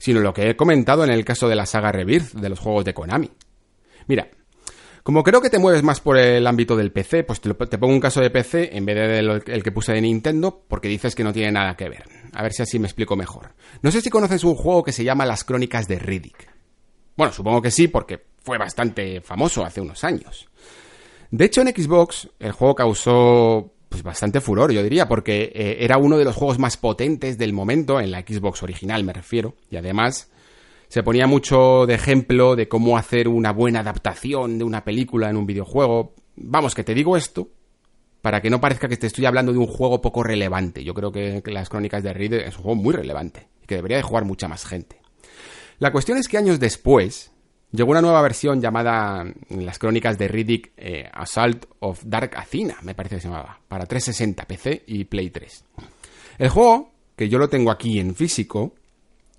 sino lo que he comentado en el caso de la saga Rebirth de los juegos de Konami. Mira, Como creo que te mueves más por el ámbito del PC, pues te, pongo un caso de PC en vez del el que puse de Nintendo, porque dices que no tiene nada que ver. A ver si así me explico mejor. No sé si conoces un juego que se llama Las Crónicas de Riddick. Bueno, supongo que sí, porque fue bastante famoso hace unos años. De hecho, en Xbox el juego causó pues bastante furor, yo diría, porque eh, era uno de los juegos más potentes del momento, en la Xbox original me refiero, y además se ponía mucho de ejemplo de cómo hacer una buena adaptación de una película en un videojuego. Vamos, que te digo esto para que no parezca que te estoy hablando de un juego poco relevante. Yo creo que las crónicas de Reed es un juego muy relevante y que debería de jugar mucha más gente. La cuestión es que años después, Llegó una nueva versión llamada mm, Las Crónicas de Riddick eh, Assault of Dark Athena, me parece que se llamaba, para 360, PC y Play 3. El juego, que yo lo tengo aquí en físico,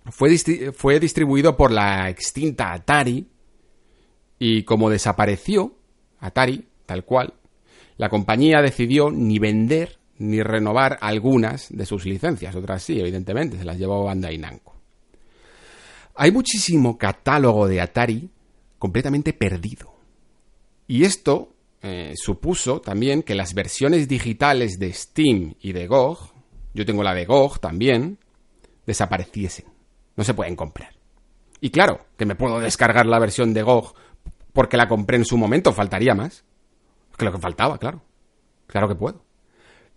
fue, fue distribuido por la extinta Atari y como desapareció Atari, tal cual, la compañía decidió ni vender ni renovar algunas de sus licencias, otras sí, evidentemente, se las llevó Bandai Namco. Hay muchísimo catálogo de Atari completamente perdido. Y esto eh, supuso también que las versiones digitales de Steam y de GOG, yo tengo la de GOG también, desapareciesen. No se pueden comprar. Y claro, que me puedo descargar la versión de GOG porque la compré en su momento, faltaría más. Que lo que faltaba, claro. Claro que puedo.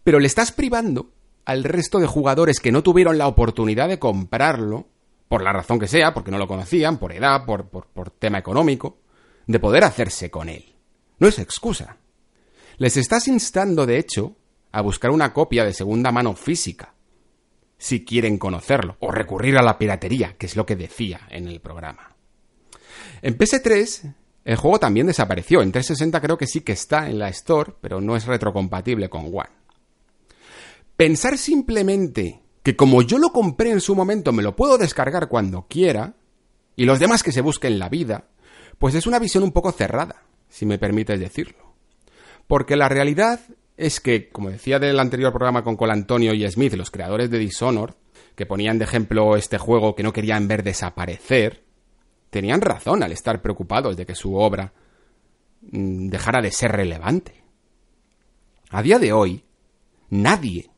Pero le estás privando al resto de jugadores que no tuvieron la oportunidad de comprarlo por la razón que sea, porque no lo conocían, por edad, por, por, tema económico, de poder hacerse con él. No es excusa. Les estás instando, de hecho, a buscar una copia de segunda mano física, si quieren conocerlo, o recurrir a la piratería, que es lo que decía en el programa. En PS3, el juego también desapareció. En 360 creo que sí que está en la Store, pero no es retrocompatible con One. Pensar simplemente que como yo lo compré en su momento me lo puedo descargar cuando quiera, y los demás que se busquen la vida, pues es una visión un poco cerrada, si me permites decirlo. Porque la realidad es que, como decía del anterior programa con Colantonio y Smith, los creadores de Dishonored, que ponían de ejemplo este juego que no querían ver desaparecer, tenían razón al estar preocupados de que su obra mm, dejara de ser relevante. A día de hoy, nadie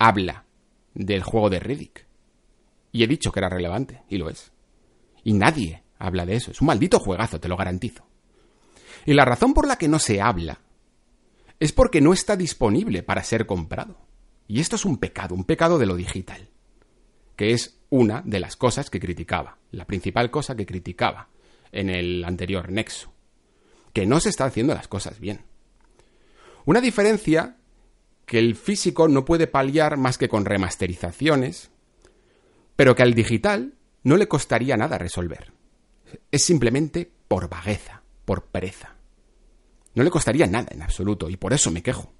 habla del juego de Riddick. Y he dicho que era relevante, y lo es. Y nadie habla de eso. Es un maldito juegazo, te lo garantizo. Y la razón por la que no se habla es porque no está disponible para ser comprado. Y esto es un pecado, un pecado de lo digital, que es una de las cosas que criticaba, la principal cosa que criticaba en el anterior Nexo, que no se está haciendo las cosas bien. Una diferencia que el físico no puede paliar más que con remasterizaciones, pero que al digital no le costaría nada resolver. Es simplemente por vagueza, por pereza. No le costaría nada en absoluto, y por eso me quejo.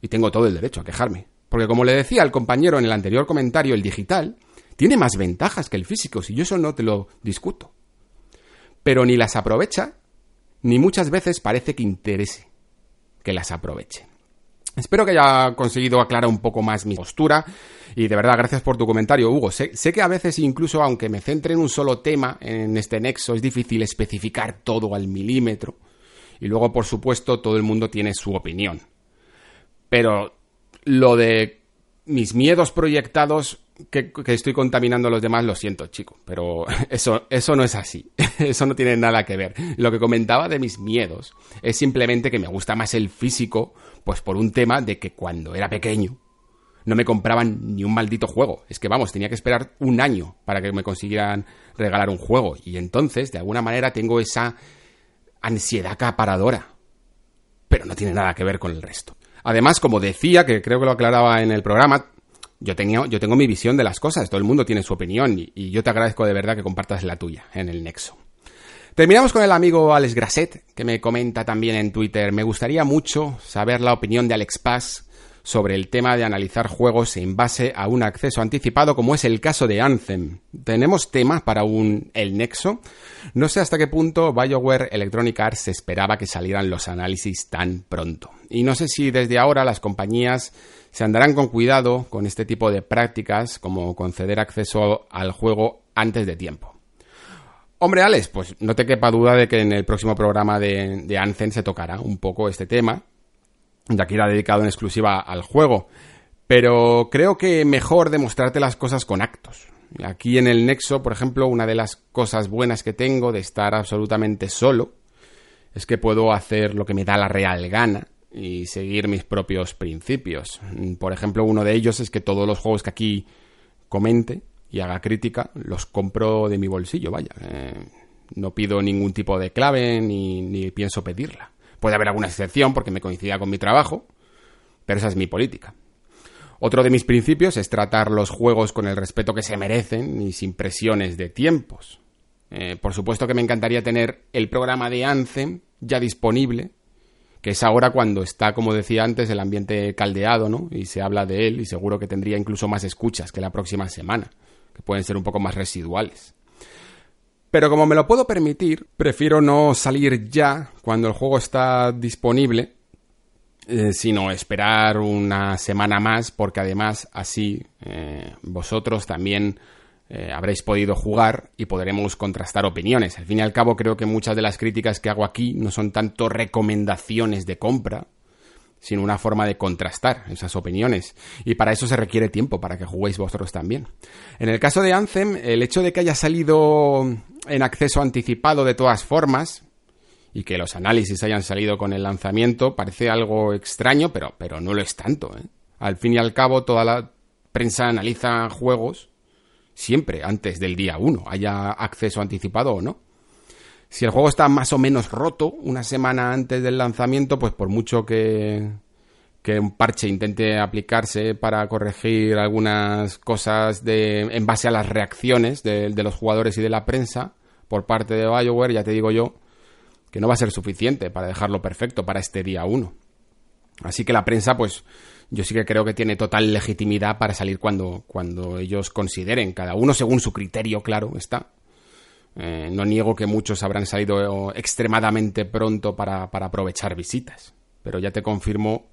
Y tengo todo el derecho a quejarme. Porque como le decía al compañero en el anterior comentario, el digital tiene más ventajas que el físico, si yo eso no te lo discuto. Pero ni las aprovecha, ni muchas veces parece que interese que las aproveche. Espero que haya conseguido aclarar un poco más mi postura y de verdad gracias por tu comentario Hugo. Sé, que a veces incluso aunque me centre en un solo tema en este nexo es difícil especificar todo al milímetro y luego por supuesto todo el mundo tiene su opinión. Pero lo de mis miedos proyectados que, estoy contaminando a los demás, lo siento, chico, pero eso, eso no es así. Eso no tiene nada que ver. Lo que comentaba de mis miedos es simplemente que me gusta más el físico, pues por un tema de que cuando era pequeño no me compraban ni un maldito juego. Es que vamos, tenía que esperar un año para que me consiguieran regalar un juego. Y entonces, de alguna manera, tengo esa ansiedad acaparadora. Pero no tiene nada que ver con el resto. Además, como decía, que creo que lo aclaraba en el programa, yo, tenía, yo tengo mi visión de las cosas, todo el mundo tiene su opinión y, yo te agradezco de verdad que compartas la tuya en el nexo. Terminamos con el amigo Alex Grasset, que me comenta también en Twitter. Me gustaría mucho saber la opinión de Alex Paz sobre el tema de analizar juegos en base a un acceso anticipado, como es el caso de Anthem. Tenemos tema para un El Nexo. No sé hasta qué punto BioWare Electronic Arts esperaba que salieran los análisis tan pronto. Y no sé si desde ahora las compañías se andarán con cuidado con este tipo de prácticas como conceder acceso al juego antes de tiempo. Hombre, Alex, pues no te quepa duda de que en el próximo programa de, Anzen se tocará un poco este tema, ya que irá dedicado en exclusiva al juego. Pero creo que mejor demostrarte las cosas con actos. Aquí en el Nexo, por ejemplo, una de las cosas buenas que tengo de estar absolutamente solo es que puedo hacer lo que me da la real gana y seguir mis propios principios. Por ejemplo, uno de ellos es que todos los juegos que aquí comente y haga crítica los compro de mi bolsillo, vaya. Eh, no pido ningún tipo de clave ni, pienso pedirla. Puede haber alguna excepción porque me coincida con mi trabajo, pero esa es mi política. Otro de mis principios es tratar los juegos con el respeto que se merecen y sin presiones de tiempos. Eh, por supuesto que me encantaría tener el programa de Anthem ya disponible, que es ahora cuando está, como decía antes, el ambiente caldeado, ¿no? Y se habla de él y seguro que tendría incluso más escuchas que la próxima semana, que pueden ser un poco más residuales. Pero como me lo puedo permitir, prefiero no salir ya cuando el juego está disponible eh, sino esperar una semana más, porque además así eh, vosotros también eh, habréis podido jugar y podremos contrastar opiniones. Al fin y al cabo, creo que muchas de las críticas que hago aquí no son tanto recomendaciones de compra, sino una forma de contrastar esas opiniones. Y para eso se requiere tiempo, para que juguéis vosotros también. En el caso de Anthem, el hecho de que haya salido en acceso anticipado de todas formas, y que los análisis hayan salido con el lanzamiento parece algo extraño, pero, pero no lo es tanto. ¿eh? Al fin y al cabo, toda la prensa analiza juegos siempre antes del día 1, haya acceso anticipado o no. Si el juego está más o menos roto una semana antes del lanzamiento, pues por mucho que, que un parche intente aplicarse para corregir algunas cosas de, en base a las reacciones de, de los jugadores y de la prensa por parte de BioWare, ya te digo yo, que no va a ser suficiente para dejarlo perfecto para este día 1. Así que la prensa, pues yo sí que creo que tiene total legitimidad para salir cuando, cuando ellos consideren, cada uno según su criterio, claro, está. Eh, no niego que muchos habrán salido extremadamente pronto para, aprovechar visitas, pero ya te confirmo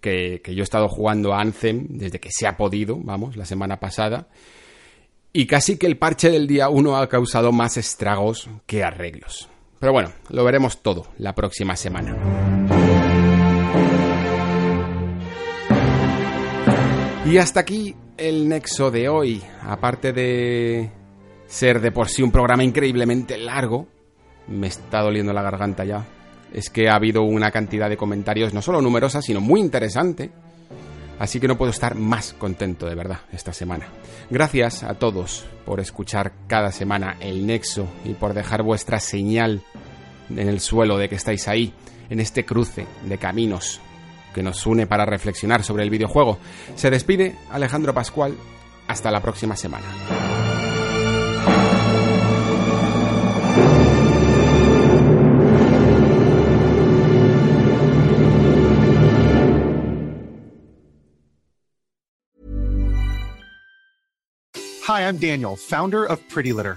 que, que, yo he estado jugando a Anthem desde que se ha podido, vamos, la semana pasada, y casi que el parche del día 1 ha causado más estragos que arreglos. Pero bueno, lo veremos todo la próxima semana. Y hasta aquí el nexo de hoy. Aparte de ser de por sí un programa increíblemente largo, me está doliendo la garganta ya. Es que ha habido una cantidad de comentarios no solo numerosa, sino muy interesante. Así que no puedo estar más contento de verdad esta semana. Gracias a todos por escuchar cada semana el Nexo y por dejar vuestra señal en el suelo de que estáis ahí, en este cruce de caminos que nos une para reflexionar sobre el videojuego. Se despide Alejandro Pascual. Hasta la próxima semana. Hi, I'm Daniel, founder of Pretty Litter.